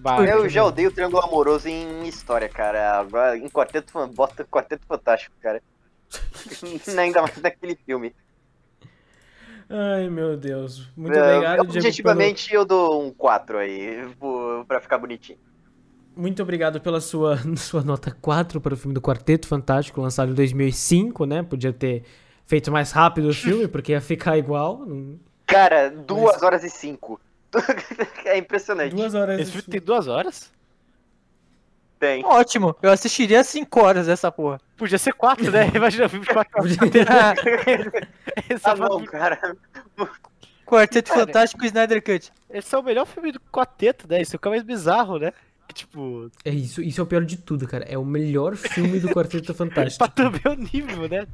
Speaker 3: Barney.
Speaker 4: Eu já odeio o Triângulo Amoroso em história, cara. Agora, em Quarteto, bota Quarteto Fantástico, cara. Ainda mais naquele filme.
Speaker 1: Ai, meu Deus. Muito
Speaker 4: É,
Speaker 1: obrigado, Diego.
Speaker 4: Objetivamente, eu dou um 4 aí, pra ficar bonitinho.
Speaker 1: pelo- Muito obrigado pela sua, sua nota 4 para o filme do Quarteto Fantástico, lançado em 2005, né? Podia ter feito mais rápido o filme, porque ia ficar igual.
Speaker 4: Cara, 2 horas e 5. é impressionante.
Speaker 1: Duas horas.
Speaker 3: Esse filme tem duas horas?
Speaker 4: Tem.
Speaker 2: Ótimo, eu assistiria 5 horas dessa porra.
Speaker 3: Podia ser quatro, né? Imagina o filme de quatro horas. Esse,
Speaker 4: Tá
Speaker 3: é o-
Speaker 4: bom, cara.
Speaker 2: Quarteto
Speaker 4: Cara.
Speaker 2: Fantástico e Snyder Cut.
Speaker 3: esse é o melhor filme do quarteto, né? Isso é o que é mais bizarro, né? Que, tipo,
Speaker 1: É isso, isso é o pior de tudo, cara. É o melhor filme do Quarteto Fantástico.
Speaker 3: pra também o nível, né?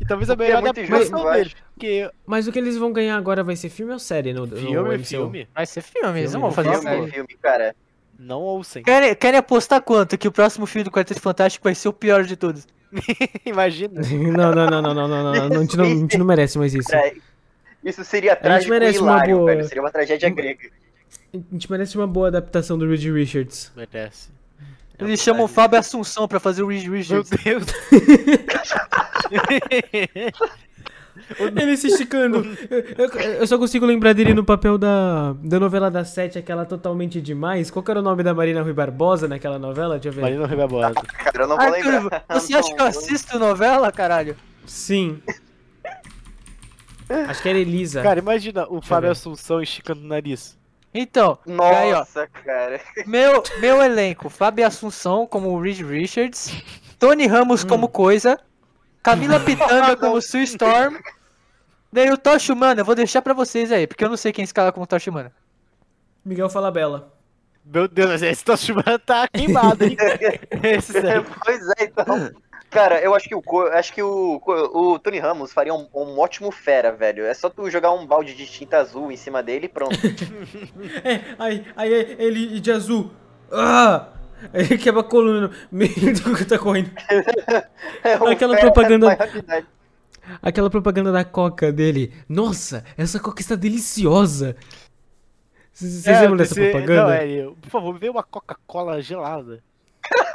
Speaker 3: E talvez a
Speaker 4: é
Speaker 3: melhor
Speaker 4: muito
Speaker 3: adaptação dele.
Speaker 4: acho.
Speaker 3: Porque
Speaker 1: Mas o que eles vão ganhar agora vai ser filme ou série no, no
Speaker 3: filme,
Speaker 1: MCU?
Speaker 3: filme,
Speaker 2: Vai ser filme, eles
Speaker 1: Filme,
Speaker 2: não vão fazer
Speaker 1: filme.
Speaker 4: Filme, filme, cara.
Speaker 3: Não ouçam.
Speaker 2: Querem, querem apostar quanto? Que o próximo filme do Quarteto Fantástico vai ser o pior de todos.
Speaker 3: Imagina.
Speaker 1: Não, não, não, não, não, não, não, não, a gente não, a gente não merece mais isso.
Speaker 4: Isso seria trágico e
Speaker 1: merece uma
Speaker 4: hilário,
Speaker 1: boa-
Speaker 4: velho. Seria uma tragédia grega.
Speaker 1: A gente merece uma boa adaptação do Reed Richards.
Speaker 3: Merece.
Speaker 2: Eles chamam o Fábio Assunção pra fazer o Reed
Speaker 3: Meu
Speaker 2: Richards.
Speaker 3: Deus.
Speaker 1: Ele se esticando. Eu, eu- eu só consigo lembrar dele no papel da, da novela da Sete, aquela totalmente demais. Qual que era o nome da Marina Rui Barbosa naquela novela? Deixa eu ver.
Speaker 3: Marina Rui Barbosa.
Speaker 4: Cara, eu não vou
Speaker 2: Arthur,
Speaker 4: lembrar.
Speaker 2: você acha que eu assisto novela, caralho?
Speaker 1: Sim. Acho que era Elisa.
Speaker 3: Cara, imagina o Fábio. Assunção esticando o nariz.
Speaker 2: Então, aí, ó,
Speaker 4: Nossa, cara.
Speaker 2: meu, meu elenco, Fábio Assunção como Reed Richards, Tony Ramos como Coisa, Camila Pitanga como Sue Storm, daí o Tosh Humana, eu vou deixar pra vocês aí, porque eu não sei quem escala como Tosh Humana.
Speaker 1: Miguel Falabella.
Speaker 3: Meu Deus, esse Tosh Humana tá queimado, hein? esse sério.
Speaker 4: Pois é, então. Cara, eu acho que o acho que o, o Tony Ramos faria um, um ótimo fera, velho. É só tu jogar um balde de tinta azul em cima dele e pronto.
Speaker 1: É, aí, aí ele de azul. Ah! Aí quebra a coluna no meio do que tá correndo.
Speaker 4: É um
Speaker 1: Aquela propaganda-. Aquela propaganda da coca dele. Nossa, essa coca está deliciosa. Vocês
Speaker 3: É,
Speaker 1: lembram dessa propaganda?
Speaker 3: Não, é, por favor, me vê uma Coca-Cola gelada.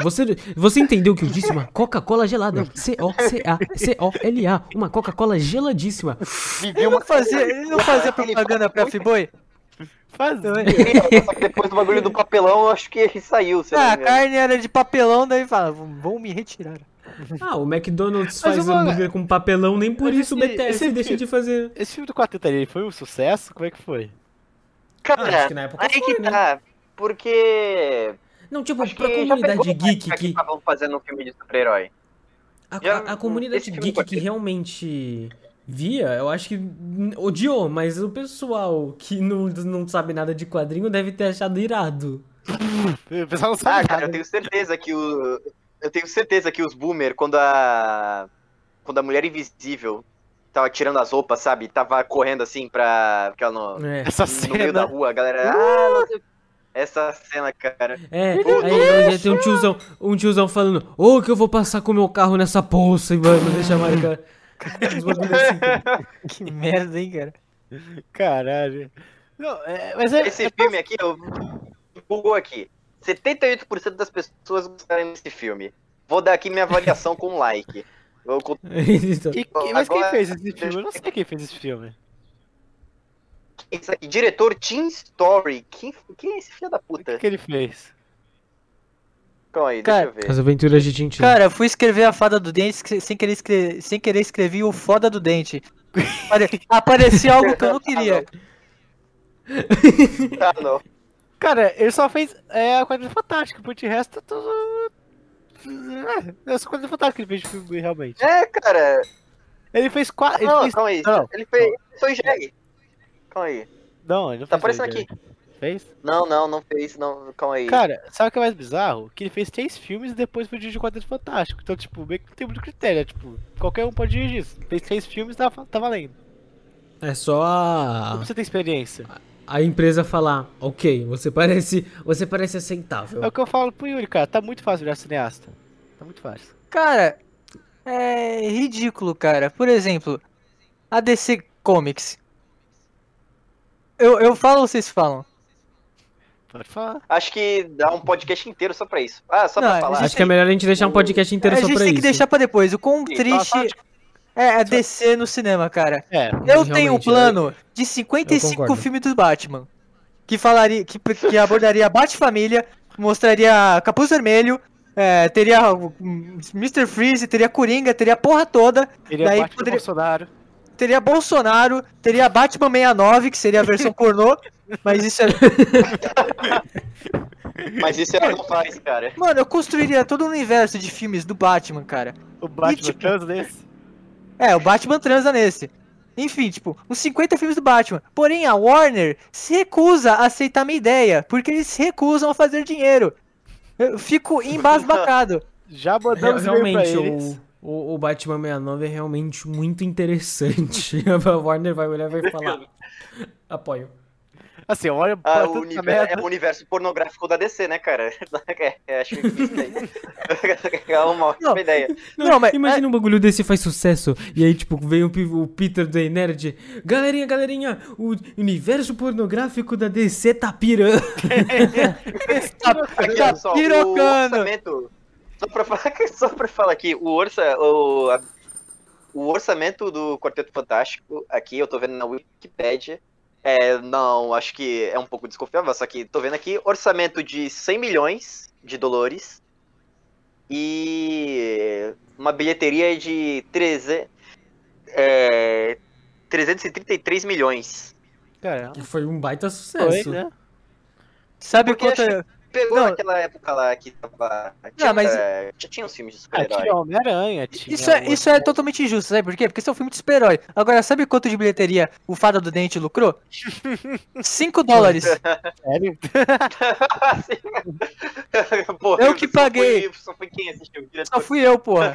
Speaker 1: Você, você entendeu o que eu disse? Uma Coca-Cola gelada. C-O-C-A-C-O-L-A. Uma Coca-Cola geladíssima.
Speaker 2: Ele não fazia, ele não fazia propaganda pra F-Boy?
Speaker 3: Faz.
Speaker 4: Só que depois do bagulho do papelão, eu acho que ele saiu.
Speaker 2: Ah, a carne era de papelão, daí fala, vão me retirar.
Speaker 1: Ah, o McDonald's
Speaker 3: Mas
Speaker 1: faz
Speaker 3: uma-
Speaker 1: hambúrguer com papelão, nem por
Speaker 3: Mas
Speaker 1: isso o
Speaker 3: esse-
Speaker 1: BTS
Speaker 3: esse
Speaker 1: deixa
Speaker 3: filme-
Speaker 1: de fazer.
Speaker 3: Esse filme do Quarteto ali foi um sucesso? Como é que foi?
Speaker 4: Cara,
Speaker 1: Ah, acho que na época
Speaker 4: aí
Speaker 1: foi,
Speaker 4: que
Speaker 1: né?
Speaker 4: tá. Porque.
Speaker 1: Não, tipo,
Speaker 4: Acho
Speaker 1: pra
Speaker 4: que
Speaker 1: comunidade geek
Speaker 4: época
Speaker 1: que.
Speaker 4: estavam fazendo um filme de super-herói.
Speaker 1: A,
Speaker 4: Já-
Speaker 1: a- a comunidade
Speaker 4: esse
Speaker 1: geek que realmente via, eu acho que odiou, mas o pessoal que não, não sabe nada de quadrinho deve ter achado irado.
Speaker 3: O pessoal não
Speaker 4: Ah,
Speaker 3: sabe
Speaker 4: cara, eu tenho certeza que o. Eu tenho certeza que os boomer, quando a. Quando a mulher invisível tava tirando as roupas, sabe? Tava correndo assim pra. Porque ela no,
Speaker 1: É,
Speaker 3: Essa
Speaker 4: no meio da
Speaker 3: cena.
Speaker 4: rua, a galera. Ah, quê. Essa cena, cara.
Speaker 1: é aí, aí tem um tiozão, um tiozão falando, ô que eu vou passar com o meu carro nessa poça e mano, deixa a marca. Uns bagulho assim, cara.
Speaker 2: Que merda, hein, cara.
Speaker 3: Caralho. Não, é, mas é.
Speaker 4: Esse
Speaker 3: é
Speaker 4: filme aqui, eu. Bugou aqui. 78% das pessoas gostaram desse filme. Vou dar aqui minha avaliação com um like. Eu,
Speaker 1: Então,
Speaker 3: E- mas quem
Speaker 4: Agora-
Speaker 3: fez esse filme? Eu não sei quem fez esse filme.
Speaker 4: diretor Team Story. Quem, quem é esse filho da
Speaker 3: O
Speaker 4: puta?
Speaker 3: que, que ele fez?
Speaker 4: Calma aí,
Speaker 2: Cara,
Speaker 4: deixa eu ver.
Speaker 1: As aventuras de Tintin.
Speaker 2: Cara, eu fui escrever a fada do dente sem querer, escre- sem querer escrevi o foda do dente. Apare- Apareceu algo que eu não queria.
Speaker 4: Ah, não.
Speaker 3: Cara, ele só fez é, a Quadrilha Fantástica, por de resto é tudo. É, é só Quadrilha Fantástica que ele fez de filme, realmente.
Speaker 4: É, cara.
Speaker 3: Ele fez quatro.
Speaker 4: Não,
Speaker 3: fez...
Speaker 4: calma aí.
Speaker 3: Não.
Speaker 4: Ele fez. Ele foi Jag. Calma aí.
Speaker 3: Não, ele não
Speaker 4: Tá aparecendo aqui.
Speaker 3: Fez?
Speaker 4: Não, não, não fez. Não, calma aí.
Speaker 3: Cara, sabe o que é mais bizarro? Que ele fez três filmes e depois foi dirigir Quadrilha Fantástico. Então, tipo, meio que não tem muito critério. é, Tipo, qualquer um pode dirigir isso. Fez três filmes tá, tá valendo.
Speaker 1: É só
Speaker 3: Não
Speaker 1: a,
Speaker 3: precisa ter experiência.
Speaker 1: A empresa falar, ok, você parece, você parece aceitável.
Speaker 3: É o que eu falo pro Yuri, cara. Tá muito fácil virar cineasta. Tá muito fácil.
Speaker 2: Cara, é ridículo, cara. Por exemplo, a DC Comics. Eu, eu falo ou vocês falam?
Speaker 3: Pode falar.
Speaker 4: Acho que dá um podcast inteiro só pra isso. Ah, só
Speaker 2: Não,
Speaker 4: pra
Speaker 2: a
Speaker 4: falar.
Speaker 2: gente
Speaker 1: Acho que é melhor a gente deixar um podcast inteiro
Speaker 2: a
Speaker 1: só
Speaker 2: gente
Speaker 1: pra
Speaker 2: tem
Speaker 1: isso.
Speaker 2: que deixar pra depois. O quão
Speaker 4: Sim,
Speaker 2: triste
Speaker 4: fala-
Speaker 2: é a DC no cinema, cara.
Speaker 3: É.
Speaker 2: Eu tenho um plano de
Speaker 1: eu
Speaker 2: 55
Speaker 1: concordo.
Speaker 2: filmes do Batman. Que falaria. Que, que abordaria a Bat-família, mostraria Capuz Vermelho, é, teria o Mr. Freeze, teria Coringa, teria a porra toda,
Speaker 3: Ele
Speaker 2: Daí
Speaker 3: é Batman
Speaker 2: poderia-
Speaker 3: Bolsonaro.
Speaker 2: teria Bolsonaro, teria Batman 69, que seria a versão pornô. Mas isso é.
Speaker 4: Mas isso ela não faz, cara.
Speaker 2: Mano, eu construiria todo o universo de filmes do Batman, cara.
Speaker 3: O Batman
Speaker 2: tipo-
Speaker 3: trans desse.
Speaker 2: É, o Batman transa nesse. Enfim, tipo, uns 50 filmes do Batman. Porém, a Warner se recusa a aceitar minha ideia, porque eles se recusam a fazer dinheiro. Eu fico embasbacado.
Speaker 3: Já pra
Speaker 1: Realmente,
Speaker 3: eles.
Speaker 1: o, o, o Batman 69 é realmente muito interessante. A Warner vai olhar e vai falar. Apoio.
Speaker 3: Assim, olha
Speaker 4: Ah, o universo,
Speaker 3: merda.
Speaker 4: é o universo pornográfico da DC, né, cara? É, é, acho que. É uma ótima
Speaker 2: Não.
Speaker 4: ideia.
Speaker 2: Não, mas-
Speaker 1: Imagina um bagulho desse faz sucesso. E aí, tipo, vem o, o Peter do Nerd. Galerinha, galerinha, o universo pornográfico da DC tá pirando.
Speaker 4: Aqui,
Speaker 2: Tá
Speaker 4: só, o
Speaker 2: pirocando.
Speaker 4: orçamento. Só pra, falar, só pra falar aqui, o orça. O, a- o orçamento do Quarteto Fantástico, aqui eu tô vendo na Wikipedia, é, não, acho que é um pouco desconfiável, só que tô vendo aqui, orçamento de 100 milhões de dólares e uma bilheteria de 13, é, 333 milhões.
Speaker 3: Cara,
Speaker 1: Foi um baita
Speaker 3: foi,
Speaker 1: sucesso.
Speaker 3: né?
Speaker 2: Sabe
Speaker 4: Porque
Speaker 2: quanto.
Speaker 4: acho Pegou
Speaker 2: Não.
Speaker 4: naquela época lá que tava. Tinha,
Speaker 2: mas-
Speaker 4: é, já tinha uns filmes de
Speaker 3: Ah,
Speaker 4: super-herói.
Speaker 3: tinha Homem-Aranha, tinha...
Speaker 2: Isso é, isso é totalmente injusto, sabe por quê? Porque esse é um filme de super-herói. Agora, sabe quanto de bilheteria o Fada do Dente lucrou? 5 dólares.
Speaker 3: Sério?
Speaker 4: Porra,
Speaker 2: Eu que
Speaker 4: só
Speaker 2: paguei.
Speaker 4: Só foi quem assistiu.
Speaker 2: Só fui eu, porra.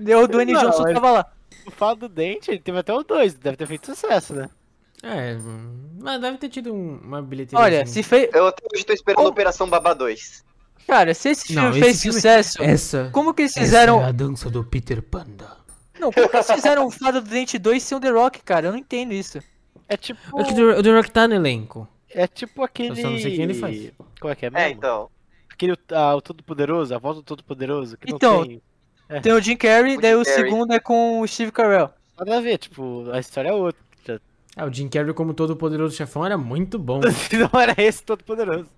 Speaker 2: O Dwayne
Speaker 3: Não,
Speaker 2: Johnson
Speaker 3: mas-
Speaker 2: tava lá.
Speaker 3: O Fado do Dente, ele teve até o 2, deve ter feito sucesso, né?
Speaker 1: É, hum, mas deve ter tido um- uma bilheteria.
Speaker 2: Olha,
Speaker 1: assim.
Speaker 2: se fez.
Speaker 4: Eu até hoje tô esperando
Speaker 2: Como-
Speaker 4: Operação Baba 2.
Speaker 2: Cara, se esse
Speaker 1: Não,
Speaker 2: filme
Speaker 1: esse
Speaker 2: fez
Speaker 1: filme-
Speaker 2: sucesso,
Speaker 1: Essa.
Speaker 2: como que eles
Speaker 1: essa
Speaker 2: fizeram.
Speaker 1: é a dança do Peter Panda.
Speaker 2: Não, como que eles fizeram o Fada do Dente 2 sem o The Rock, cara? Eu não entendo isso.
Speaker 3: É tipo...
Speaker 1: É que o The Rock tá no elenco.
Speaker 3: É tipo aquele...
Speaker 1: Eu só não sei quem ele faz.
Speaker 3: Como é que é mesmo?
Speaker 4: É, então.
Speaker 3: Aquele, ah, o Todo-Poderoso, a voz do Todo-Poderoso, que
Speaker 2: Então,
Speaker 3: não tem...
Speaker 2: Tem o Jim Carrey,
Speaker 4: O
Speaker 2: daí
Speaker 4: Jim
Speaker 2: o
Speaker 4: Carrey.
Speaker 2: segundo é com o Steve Carell.
Speaker 3: Nada a ver, tipo, a história é outra.
Speaker 1: Ah, o Jim Carrey como todo poderoso chefão era muito bom.
Speaker 3: não era esse Todo-Poderoso.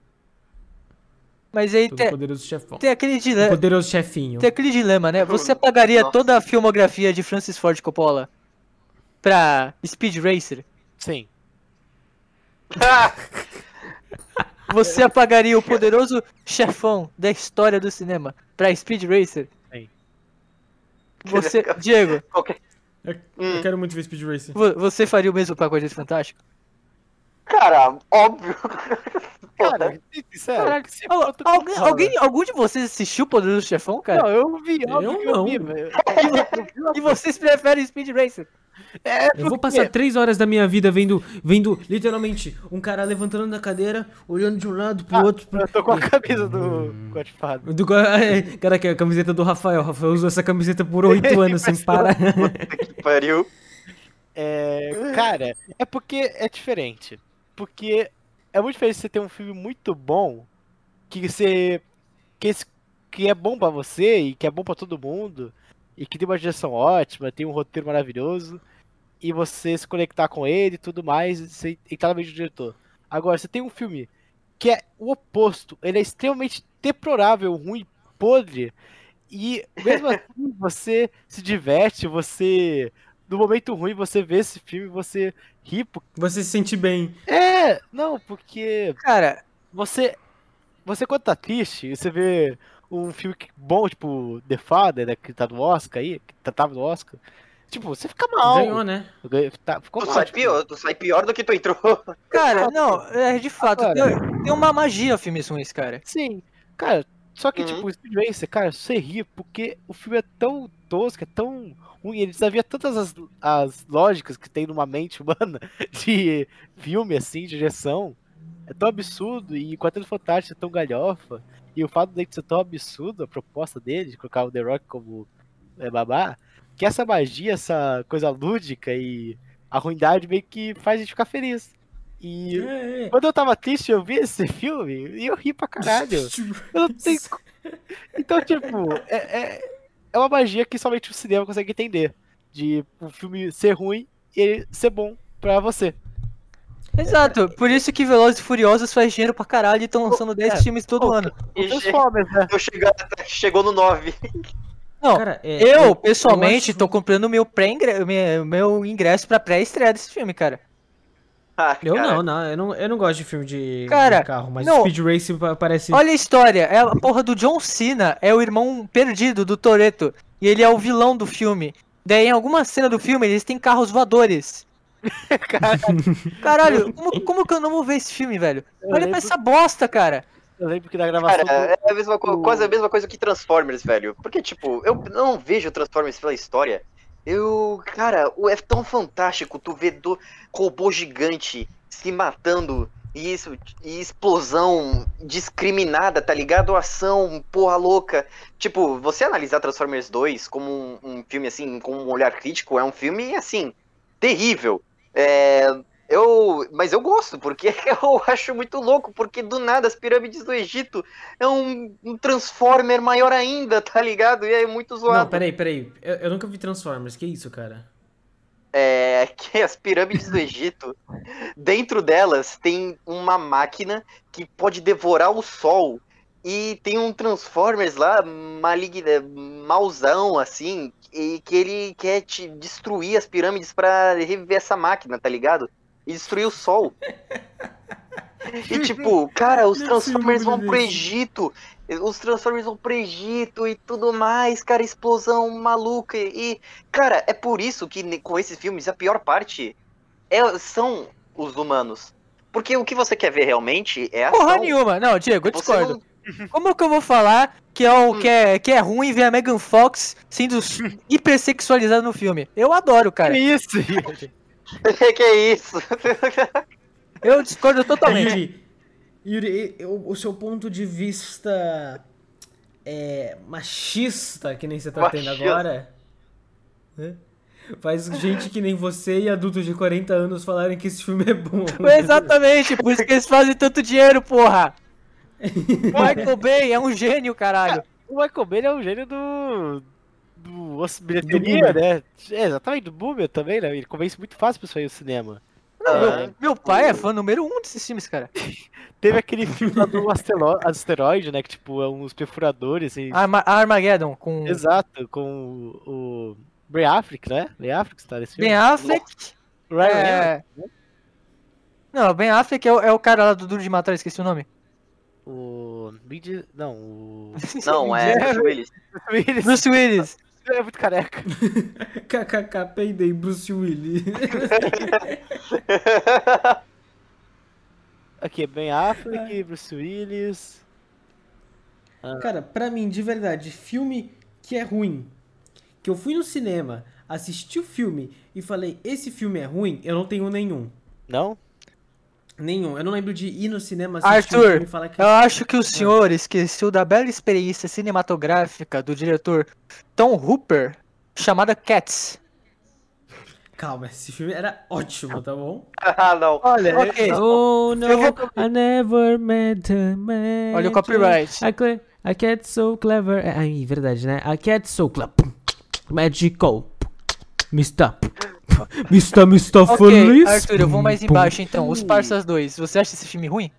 Speaker 2: Mas aí
Speaker 1: todo
Speaker 2: tem,
Speaker 1: poderoso chefão.
Speaker 2: tem aquele dilema.
Speaker 1: Poderoso chefinho.
Speaker 2: Tem aquele dilema, né? Você apagaria
Speaker 4: Nossa.
Speaker 2: toda a filmografia de Francis Ford Coppola pra Speed Racer?
Speaker 3: Sim.
Speaker 2: Você apagaria o poderoso chefão da história do cinema pra Speed Racer?
Speaker 3: Sim.
Speaker 2: Você, Diego,
Speaker 4: Qualquer...
Speaker 1: Eu,
Speaker 4: Hum.
Speaker 1: eu quero muito ver Speed Racer.
Speaker 2: vo- você faria o mesmo pra Quarteto Fantástico?
Speaker 4: Cara, óbvio.
Speaker 3: Cara, que se
Speaker 2: al- alguém, alguém, algum de vocês assistiu o Poderoso Chefão, cara?
Speaker 3: Não, eu vi,
Speaker 1: Eu
Speaker 3: óbvio que
Speaker 1: não.
Speaker 3: vi, velho.
Speaker 2: E vocês preferem Speed Racer?
Speaker 3: É,
Speaker 1: Eu vou passar três horas da minha vida vendo, vendo literalmente um cara levantando da cadeira, olhando de um lado pro
Speaker 3: Ah,
Speaker 1: outro. Pro...
Speaker 3: Eu tô com a camisa do Godfather.
Speaker 1: Do, é, cara, que é a camiseta do Rafael. Rafael usou essa camiseta por oito anos sem parar.
Speaker 4: que pariu.
Speaker 3: É, cara, é porque é diferente. Porque é muito diferente você ter um filme muito bom que você que, esse- que é bom pra você e que é bom pra todo mundo e que tem uma direção ótima, tem um roteiro maravilhoso e você se conectar com ele e tudo mais e você entrar na mente do diretor. Agora, você tem um filme que é o oposto, ele é extremamente deplorável, ruim, podre e mesmo assim você se diverte, você no momento ruim você vê esse filme, você ri. por-
Speaker 1: Você se sente bem.
Speaker 3: É, não, porque
Speaker 2: Cara,
Speaker 3: você. Você quando tá triste, você vê um filme que- bom, tipo, The Father, né, que tá no Oscar aí, que tá- tava no Oscar. Tipo, você fica mal.
Speaker 1: Ganhou, né?
Speaker 3: Tá- ficou
Speaker 4: Tu
Speaker 3: mal,
Speaker 4: sai
Speaker 3: tipo,
Speaker 4: pior, tu sai pior do que tu entrou.
Speaker 2: cara, não, é de fato,
Speaker 3: Agora-
Speaker 2: tem, tem uma magia filmes ruins, cara.
Speaker 3: Sim, cara, só que,
Speaker 4: Uhum.
Speaker 3: tipo, o Speed Racer, cara, você ri porque o filme é tão tosco, é tão ruim, ele desavia tantas as, as lógicas que tem numa mente humana de filme, assim, de direção. É tão absurdo e o Quarteto Fantástico é tão galhofa. E o fato dele ser tão absurdo, a proposta dele, de colocar o The Rock como é, babá, que essa magia, essa coisa lúdica e a ruindade meio que faz a gente ficar feliz. E
Speaker 1: É, é.
Speaker 3: quando eu tava triste, eu vi esse filme e eu ri pra caralho. Eu não tenho... Então, tipo, é, é, é uma magia que somente o cinema consegue entender. De um filme ser ruim e ele ser bom pra você.
Speaker 2: Exato, por isso que Velozes e Furiosos faz dinheiro pra caralho e estão lançando 10
Speaker 3: É.
Speaker 2: filmes todo
Speaker 3: Pô,
Speaker 2: ano.
Speaker 4: E
Speaker 3: Transformers, né?
Speaker 4: eu chegou, chegou no 9.
Speaker 2: Não,
Speaker 1: Cara, é,
Speaker 2: eu, pessoalmente,
Speaker 1: acho-
Speaker 2: tô comprando meu, pré meu, meu ingresso pra pré-estreia desse filme, cara.
Speaker 4: Ah,
Speaker 1: Eu não, não eu, não, eu não gosto de filme de,
Speaker 2: Cara,
Speaker 1: de carro, mas
Speaker 2: não.
Speaker 1: Speed Race pa- parece.
Speaker 2: Olha a história, é a porra do John Cena, é o irmão perdido do Toreto. E ele é o vilão do filme. Daí, em alguma cena do filme, eles têm carros voadores. Caralho, como, como que eu não vou ver esse filme, velho?
Speaker 3: Eu
Speaker 2: Olha pra
Speaker 3: lembro-
Speaker 2: essa bosta, cara.
Speaker 3: Eu lembro que na gravação.
Speaker 4: Cara,
Speaker 3: do-
Speaker 4: é a mesma co-
Speaker 3: do-
Speaker 4: quase a mesma coisa que Transformers, velho. Porque, tipo, eu não vejo Transformers pela história. Eu. Cara, o- é tão fantástico tu ver do robô gigante se matando e isso. E explosão discriminada, tá ligado? Ação, porra louca. Tipo, você analisar Transformers 2 como um, um filme assim, com um olhar crítico, é um filme assim, terrível. É, Eu, mas eu gosto, porque eu acho muito louco, porque do nada as pirâmides do Egito é um, um Transformer maior ainda, tá ligado? E é muito
Speaker 1: Não,
Speaker 4: zoado.
Speaker 1: peraí, peraí. Eu, eu nunca vi Transformers. Que isso, cara?
Speaker 4: É que as pirâmides do Egito, dentro delas tem uma máquina que pode devorar o sol. E tem um Transformers lá, maligno, mauzão, assim, e que ele quer te destruir as pirâmides pra reviver essa máquina, tá ligado? E destruir o sol. E tipo, cara, os Transformers vão pro. Egito. Os Transformers vão pro Egito e tudo mais, cara, explosão maluca. E, cara, é por isso que com esses filmes a pior parte é- são os humanos. Porque o que você quer ver realmente é a
Speaker 2: Porra nenhuma. Não, Diego, eu discordo.
Speaker 4: não-
Speaker 2: Como que eu vou falar que é, o,
Speaker 4: Hum.
Speaker 2: que, é, que é ruim ver a Megan Fox sendo hipersexualizada no filme? Eu adoro, cara.
Speaker 3: Que isso, Yuri?
Speaker 4: que é isso?
Speaker 2: Eu discordo totalmente.
Speaker 1: Yuri, Yuri, o, seu ponto de vista é, machista, que nem você tá tendo
Speaker 4: Machista.
Speaker 1: agora, né? faz gente que nem você e adultos de 40 anos falarem que esse filme é bom.
Speaker 2: Exatamente, por isso que eles fazem tanto dinheiro, porra. Michael Bay é um gênio, caralho.
Speaker 3: O Michael Bay é um gênio do. Do bilheteria, né? É, exatamente, do Boomer também, né? Ele convence muito fácil pra sair ao cinema.
Speaker 2: Não,
Speaker 4: Ah.
Speaker 2: meu, meu pai é fã número um desses filmes, cara.
Speaker 3: Teve aquele filme lá do astero- asteroide, né? Que tipo, é uns perfuradores, assim.
Speaker 2: Arma Armageddon com
Speaker 3: Exato, com o. o Bray Affleck, né? Bray Affleck está nesse
Speaker 2: Ben
Speaker 3: filme.
Speaker 2: Affleck.
Speaker 3: Ryan Reynolds.
Speaker 2: É... Não, Ben Affleck é o, é o cara lá do Duro de Matar, esqueci o nome.
Speaker 3: O. Big- Não, o.
Speaker 4: Não, é Bruce Willis.
Speaker 3: Ele
Speaker 2: Bruce Willis.
Speaker 3: é muito careca.
Speaker 1: KKK, peidei, Bruce Willis.
Speaker 3: Aqui, Ben Affleck, Bruce Willis.
Speaker 1: Cara, pra mim, de verdade, filme que é ruim, que eu fui no cinema, assisti o filme e falei, esse filme é ruim, eu não tenho nenhum.
Speaker 3: Não?
Speaker 1: Nenhum. Eu não lembro de ir no cinema assistir um
Speaker 2: Arthur,
Speaker 1: e falar que...
Speaker 2: Eu acho que o senhor esqueceu da bela experiência cinematográfica do diretor Tom Hooper, chamada Cats.
Speaker 1: Calma, esse filme era ótimo, tá bom?
Speaker 4: ah, não.
Speaker 2: Olha, ok.
Speaker 1: Oh no,
Speaker 2: Eu vou-
Speaker 1: I never met a man.
Speaker 2: Olha o copyright.
Speaker 1: A, cle- a cat so clever. É, ai, verdade, né? A cat so clever. Magical. Mr. Mr. Mr.
Speaker 2: Ok,
Speaker 1: Feliz.
Speaker 2: Arthur, eu vou mais embaixo então. Os Parsas 2. Você acha esse filme ruim?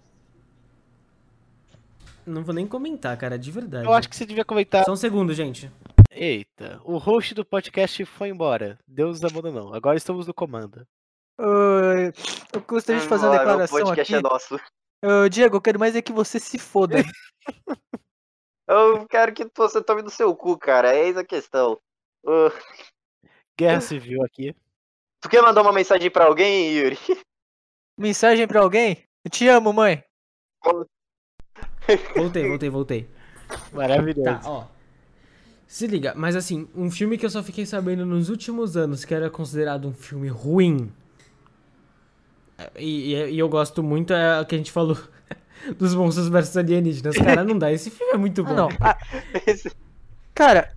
Speaker 1: Não vou nem comentar, cara, de verdade.
Speaker 3: Eu acho que você devia comentar.
Speaker 1: Só um segundo, gente.
Speaker 3: Eita, o host do podcast foi embora. Deus abandonou. Agora estamos no comando.
Speaker 2: Ah, eu gostaria de fazer uma declaração
Speaker 4: podcast
Speaker 2: aqui.
Speaker 4: é nosso.
Speaker 2: Ah, Diego, eu quero mais é que você se foda.
Speaker 4: Eu quero que você tome no seu cu, cara. É essa a questão. Uh,
Speaker 3: Guerra civil aqui.
Speaker 4: Tu quer mandar uma mensagem pra alguém, Yuri?
Speaker 2: Mensagem pra alguém? Eu te amo, mãe.
Speaker 1: Voltei, voltei, voltei.
Speaker 3: Maravilhoso.
Speaker 1: Tá, ó. Se liga, mas assim, um filme que eu só fiquei sabendo nos últimos anos que era considerado um filme ruim. E, e- e eu gosto muito é o que a gente falou dos monstros versus alienígenas. Cara, não dá. Esse filme é muito bom.
Speaker 2: Ah, não. Ah,
Speaker 4: Esse-
Speaker 2: cara,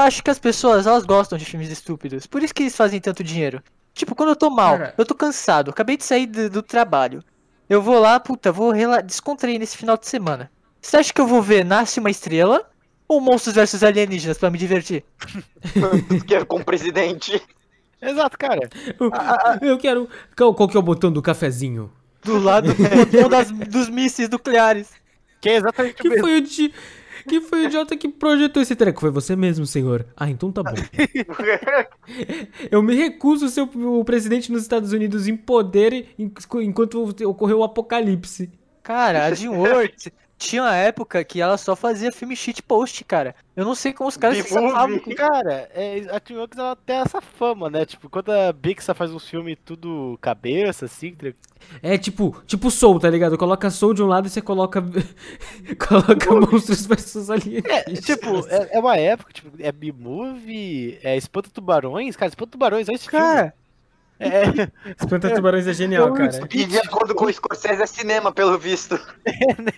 Speaker 2: acho que as pessoas, elas gostam de filmes estúpidos. Por isso que eles fazem tanto dinheiro. Tipo, quando eu tô mal,
Speaker 1: Cara.
Speaker 2: eu tô cansado, acabei de sair do, do trabalho. Eu vou lá, puta, vou descontrair nesse final de semana. Você acha que eu vou ver Nasce uma Estrela ou Monstros vs Alienígenas pra me divertir?
Speaker 4: Tu quer com o presidente?
Speaker 3: Exato, cara.
Speaker 1: Eu, eu quero. Qual, qual que é o botão do cafezinho?
Speaker 2: Do lado do botão das, dos mísseis nucleares.
Speaker 3: Que é exatamente o
Speaker 1: Que
Speaker 3: mesmo.
Speaker 1: foi o di... Que foi o idiota que projetou esse treco? Foi você mesmo, senhor. Ah, então tá bom. Eu me recuso a ser o presidente nos Estados Unidos em poder en- enquanto ocorreu o apocalipse.
Speaker 2: Cara, a DreamWorks tinha uma época que ela só fazia filme shitpost, cara. Eu não sei como os caras se
Speaker 4: B-movie.
Speaker 2: safavam.
Speaker 3: Cara, é, a DreamWorks ela tem essa fama, né? Tipo, quando a Pixar faz uns filmes tudo cabeça, assim, tá-
Speaker 1: É tipo, tipo Soul, tá ligado? Coloca Soul de um lado e você coloca. coloca monstros versus
Speaker 3: É,
Speaker 1: alienígenas.
Speaker 3: tipo, é, é uma época, tipo, é B-Movie, é Espanta Tubarões, cara, Espanta Tubarões, olha esse
Speaker 2: Cara,
Speaker 3: filme. É,
Speaker 1: Espanta Tubarões é genial, cara.
Speaker 4: E de acordo com o Scorsese é cinema, pelo visto.
Speaker 3: né,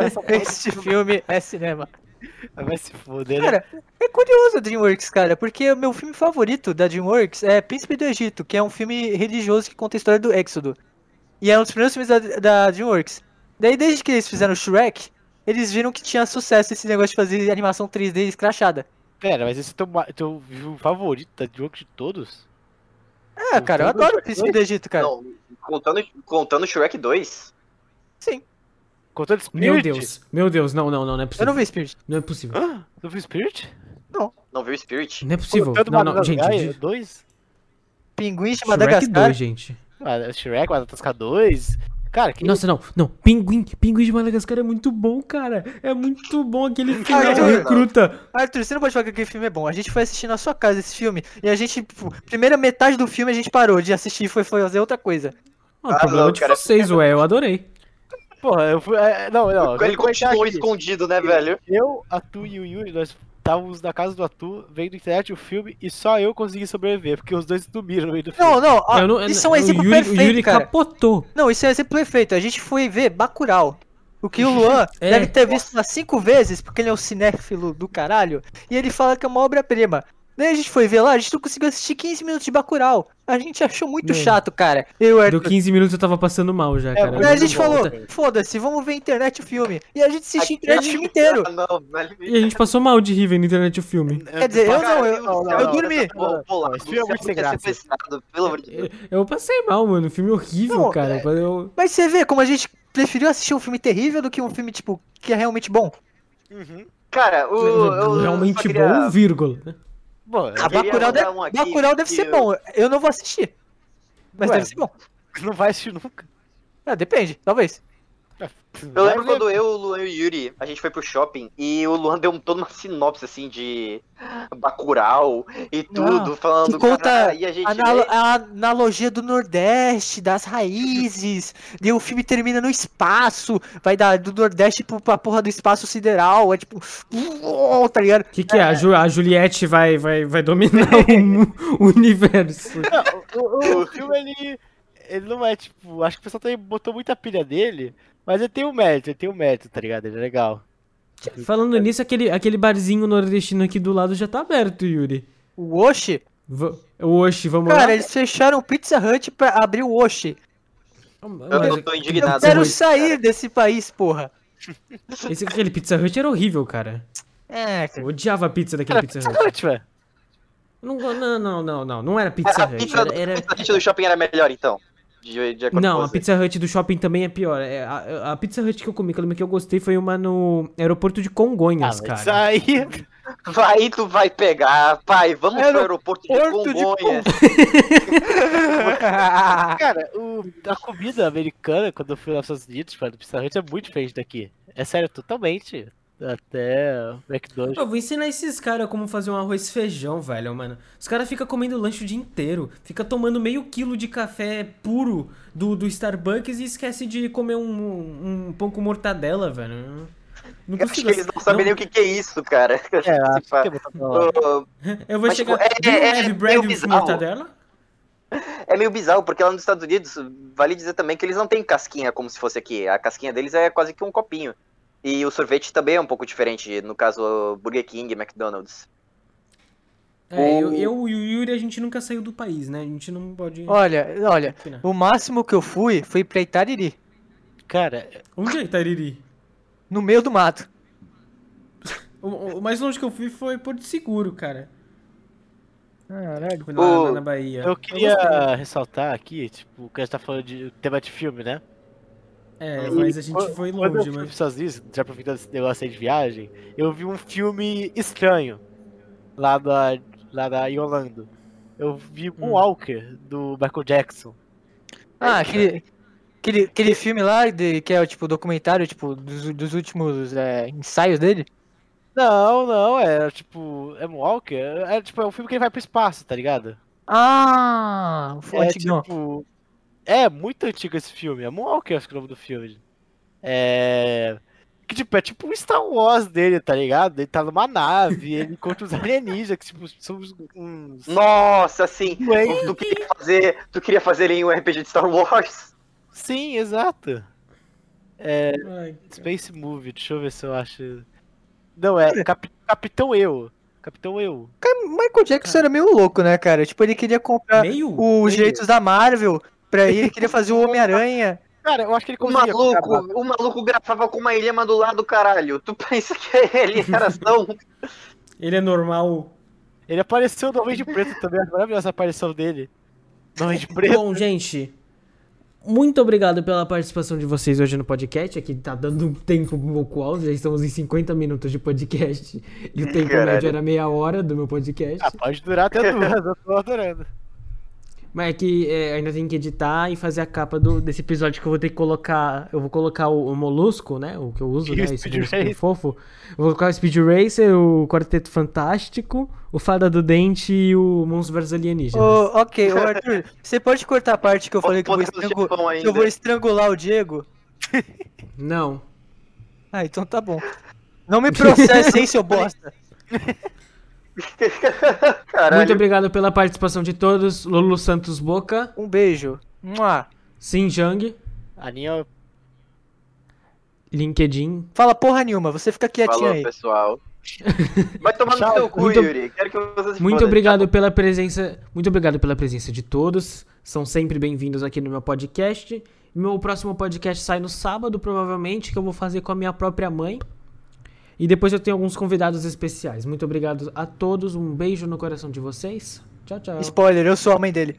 Speaker 3: essa porra
Speaker 2: este filme é cinema.
Speaker 3: Vai se foder, né?
Speaker 2: Cara, é curioso a DreamWorks, cara, porque o meu filme favorito da DreamWorks é Príncipe do Egito, que é um filme religioso que conta a história do Éxodo. E é um dos primeiros filmes da, da DreamWorks. Daí, desde que eles fizeram Shrek, eles viram que tinha sucesso esse negócio de fazer animação 3D escrachada.
Speaker 3: Pera, mas esse é teu, teu filme favorito da jogo de todos?
Speaker 2: É, cara, eu adoro o
Speaker 3: Shrek
Speaker 2: Príncipe do Egito, cara.
Speaker 4: Não, contando, contando Shrek 2.
Speaker 2: Sim.
Speaker 3: Contando Spirit?
Speaker 1: Meu Deus, meu Deus, não, não, não, não é
Speaker 2: Eu
Speaker 1: possível.
Speaker 2: não vi Spirit.
Speaker 1: Não é possível.
Speaker 3: Ah, tu viu Spirit?
Speaker 4: Não viu Spirit?
Speaker 1: Não é possível.
Speaker 3: Contando
Speaker 1: Não, não, gente. de-
Speaker 3: 2?
Speaker 2: Pinguins de
Speaker 1: Shrek
Speaker 2: Madagascar.
Speaker 1: 2, gente.
Speaker 3: Ah, Shrek, Madagascar 2? Cara, que
Speaker 1: Nossa, não, não. Pinguim, Pinguim de Madagascar é muito bom, cara. É muito bom aquele final
Speaker 2: Arthur.
Speaker 1: recruta.
Speaker 2: Arthur, você não pode falar que aquele filme é bom. A gente foi assistir na sua casa esse filme e a gente, tipo, primeira metade do filme a gente parou de assistir e foi fazer outra coisa.
Speaker 1: Ah,
Speaker 4: Ah,
Speaker 1: problema
Speaker 4: não,
Speaker 1: de
Speaker 4: cara.
Speaker 1: vocês, ué. Eu adorei.
Speaker 3: Porra, eu fui. é, não, não.
Speaker 4: Ele continuou escondido, né, velho?
Speaker 3: Eu, Atu e o Yuri, nós estávamos na casa do Atu, vendo internet o filme e só eu consegui sobreviver, porque os dois dormiram no meio do filme.
Speaker 2: Não, não, ó,
Speaker 1: não-
Speaker 2: isso é um exemplo
Speaker 1: Yuri,
Speaker 2: perfeito,
Speaker 1: o Yuri
Speaker 2: cara.
Speaker 1: capotou.
Speaker 2: Não, isso é um exemplo perfeito. A gente foi ver Bacurau. O que o Luan
Speaker 1: É.
Speaker 2: deve ter visto umas cinco vezes, porque ele é um cinéfilo do caralho, e ele fala que é uma obra-prima. Daí a gente foi ver lá, a gente não conseguiu assistir 15 minutos de Bacurau. A gente achou muito
Speaker 1: Meu.
Speaker 2: chato, cara. Eu, o
Speaker 1: Deu
Speaker 2: Arthur.
Speaker 1: 15 minutos eu tava passando mal já, cara.
Speaker 3: muito
Speaker 2: Daí a gente
Speaker 3: bom,
Speaker 2: falou,
Speaker 3: cara.
Speaker 2: foda-se, vamos ver internet o filme. E a gente assistiu internet o filme inteiro.
Speaker 4: Ah, não, velho.
Speaker 1: E a gente passou mal de rir vendo internet o filme.
Speaker 2: Quer dizer, eu não, eu,
Speaker 3: Não, não,
Speaker 2: eu
Speaker 3: não,
Speaker 2: dormi.
Speaker 4: Pô, pô, lá,
Speaker 3: Esse filme é muito sem
Speaker 4: você
Speaker 3: graça.
Speaker 4: sequestrado, Pelo amor de Deus.
Speaker 1: Eu passei mal, mano. Filme horrível,
Speaker 2: Não,
Speaker 1: cara.
Speaker 2: é-
Speaker 1: Eu...
Speaker 2: Mas você vê como a gente preferiu assistir um filme terrível do que um filme, tipo, que é realmente bom.
Speaker 3: Uhum.
Speaker 4: Cara, o. eu
Speaker 1: Realmente
Speaker 4: queria-
Speaker 1: bom, vírgula.
Speaker 3: Bom,
Speaker 2: Bacurau, deve,
Speaker 4: um
Speaker 2: Bacurau deve ser
Speaker 4: eu-
Speaker 2: bom. Eu não vou assistir. Mas
Speaker 3: Ué.
Speaker 2: deve ser bom.
Speaker 3: não vai assistir nunca.
Speaker 2: Ah, depende, talvez.
Speaker 4: Eu lembro quando eu, o Luan e o Yuri, a gente foi pro shopping e o Luan deu toda uma sinopse assim de Bacurau e tudo, falando.
Speaker 2: que conta
Speaker 4: e a gente.
Speaker 2: A, analo- a analogia do Nordeste, das raízes. e o filme termina no espaço. Vai dar do Nordeste pro, pra porra do espaço sideral. É tipo. uou, tá ligado?
Speaker 1: O que, que é? A, Ju- a Juliette vai, vai, vai dominar o, o universo.
Speaker 3: Não, o, o- o filme ele. Ele não é tipo. Acho que o pessoal também botou muita pilha dele. Mas ele tem um mérito, ele tem um mérito, tá ligado? Ele é legal.
Speaker 1: Falando nisso, aquele, aquele barzinho nordestino aqui do lado já tá aberto, Yuri.
Speaker 2: O Oshi.
Speaker 1: Va- O Oxi, vamos
Speaker 2: Cara,
Speaker 1: lá?
Speaker 2: eles fecharam o Pizza Hut pra abrir o Oshi.
Speaker 4: Eu,
Speaker 1: Mas
Speaker 4: eu tô
Speaker 2: Eu
Speaker 4: indignado.
Speaker 2: quero
Speaker 4: com isso,
Speaker 2: sair
Speaker 4: cara.
Speaker 2: desse país, porra.
Speaker 1: esse, aquele Pizza Hut era horrível, cara.
Speaker 2: É,
Speaker 1: Eu
Speaker 2: cara.
Speaker 1: odiava a pizza daquele
Speaker 3: Cara,
Speaker 1: Pizza
Speaker 3: Pizza
Speaker 1: Hut.
Speaker 3: Hut, velho.
Speaker 1: Não, não, não, não, não. Não era Pizza
Speaker 4: A
Speaker 1: Hut.
Speaker 4: pizza
Speaker 1: Era, era-
Speaker 4: a pizza do shopping era melhor, então. De, de acordo
Speaker 1: Não,
Speaker 4: com
Speaker 1: a. Pizza Hut do shopping também é pior. É, A, a Pizza Hut que eu comi, que eu lembro que eu gostei, foi uma no aeroporto de
Speaker 3: Ah,
Speaker 1: Congonhas,
Speaker 3: isso
Speaker 1: cara.
Speaker 3: aí.
Speaker 4: Vai, tu vai pegar. Pai, vamos pro aeroporto de
Speaker 2: Aeroporto de
Speaker 4: Congonhas.
Speaker 3: Cara, o, a comida americana, quando eu fui lá nos Estados Unidos, mano, Pizza Hut é muito diferente daqui. É sério, totalmente. Até o McDonald's.
Speaker 1: Eu vou ensinar esses caras como fazer um arroz e feijão, velho, mano. Os caras ficam comendo lanche o dia inteiro. Fica tomando meio quilo de café puro do, do Starbucks e esquece de comer um, um pão com mortadela, velho. Não
Speaker 4: Eu acho
Speaker 1: consigo.
Speaker 4: que eles não sabem nem o que, que é isso, cara.
Speaker 3: É, é
Speaker 1: Eu vou
Speaker 4: Mas,
Speaker 1: chegar.
Speaker 4: tipo, é-
Speaker 1: Do you
Speaker 4: é- é
Speaker 1: bread
Speaker 4: meio
Speaker 1: with
Speaker 4: bizarro.
Speaker 1: mortadela?
Speaker 4: É meio bizarro, porque lá nos Estados Unidos, vale dizer também que eles não têm casquinha como se fosse aqui. A casquinha deles é quase que um copinho. E o sorvete também é um pouco diferente, no caso Burger King e McDonald's.
Speaker 1: É, eu,
Speaker 4: O-
Speaker 1: eu e o Yuri, a gente nunca saiu do país, né? A gente não pode.
Speaker 2: olha, olha.
Speaker 1: opinar.
Speaker 2: O máximo que eu fui foi pra Itariri.
Speaker 3: Cara,
Speaker 1: Onde é Itariri?
Speaker 2: No meio do mato.
Speaker 1: O, o mais longe que eu fui foi Porto Seguro, cara.
Speaker 2: Caralho.
Speaker 1: Fui lá na,
Speaker 4: O-
Speaker 1: na Bahia.
Speaker 3: eu queria
Speaker 1: gostei.
Speaker 3: ressaltar aqui, tipo, que a gente tá falando de tema de filme, né?
Speaker 1: É, mas a gente foi longe, mas.
Speaker 3: Estados Unidos, já aproveitando esse negócio aí de viagem, eu vi um filme estranho lá da, lá da em Orlando. Eu vi
Speaker 1: Hum.
Speaker 3: um Walker do Michael Jackson.
Speaker 2: Ah, aquele, aquele, aquele filme lá de, que é o tipo documentário tipo, dos, dos últimos é, ensaios dele.
Speaker 3: Não, não, é tipo. É Walker? É tipo, é um filme que ele vai pro espaço, tá ligado?
Speaker 2: Ah, o
Speaker 3: É tipo. É muito antigo esse filme. É Moonwalker, acho que é o nome do filme. É. Que tipo, é tipo um Star Wars dele, tá ligado? Ele tá numa nave, ele encontra os alienígenas, que tipo, são uns.
Speaker 4: Nossa, sim!
Speaker 3: Ué,
Speaker 4: Tu queria fazer, tu queria fazer em um RPG de Star Wars?
Speaker 3: Sim, exato. É.
Speaker 1: Ai,
Speaker 3: Space Movie, deixa eu ver se eu acho. Não, é Cap- Capitão Eu. Capitão Eu.
Speaker 2: Michael Jackson era meio louco, né, cara? Tipo, ele queria comprar
Speaker 1: Meio?
Speaker 2: os
Speaker 3: meio.
Speaker 2: direitos da Marvel pra ele, ele queria fazer o Homem-Aranha.
Speaker 3: Cara, eu acho que ele
Speaker 4: O maluco, o maluco gravava com uma ilha do lado, caralho. Tu pensa que ele era tão.
Speaker 1: Ele é normal.
Speaker 3: Ele apareceu no Homem de Preto também. acho Maravilhosa a aparição dele. No Homem de Preto.
Speaker 1: Bom, gente, muito obrigado pela participação de vocês hoje no podcast. Aqui tá dando um tempo um pouco alto, já estamos em 50 minutos de podcast. E o tempo
Speaker 4: Caralho.
Speaker 1: médio era meia hora do meu podcast.
Speaker 3: Ah, pode durar até duas, eu tô adorando.
Speaker 1: Mas é que é, ainda tem que editar e fazer a capa do, desse episódio que eu vou ter que colocar. Eu vou colocar o, o molusco, né? O que eu uso,
Speaker 3: E
Speaker 1: né? Esse
Speaker 3: Speed
Speaker 1: molusco
Speaker 3: Racer.
Speaker 1: fofo. Eu vou colocar o Speed Racer, o Quarteto Fantástico, o Fada do Dente e o Monstro vs Alienígenas.
Speaker 2: Ô, ok, ô Arthur, você pode cortar a parte que eu falei que eu vou, estrangu- eu vou estrangular o Diego?
Speaker 1: Não.
Speaker 2: Ah, então tá bom. Não me processe, hein, seu bosta.
Speaker 1: Muito obrigado pela participação de todos. Lulu Santos Boca,
Speaker 2: Um beijo. Mua.
Speaker 1: Xinjiang,
Speaker 3: Aninha,
Speaker 1: LinkedIn.
Speaker 2: Fala porra nenhuma, você fica quietinho
Speaker 4: Falou,
Speaker 2: aí.
Speaker 4: pessoal. Vai tomar no
Speaker 3: Tchau.
Speaker 4: seu cu,
Speaker 1: Muito-
Speaker 4: Yuri. Quero que você se
Speaker 1: Muito obrigado pela presença. Muito obrigado pela presença de todos. São sempre bem-vindos aqui no meu podcast. Meu próximo podcast sai no sábado, provavelmente, que eu vou fazer com a minha própria mãe. E depois eu tenho alguns convidados especiais. Muito obrigado a todos. Um beijo no coração de vocês. Tchau, tchau.
Speaker 2: Spoiler, eu sou a mãe dele.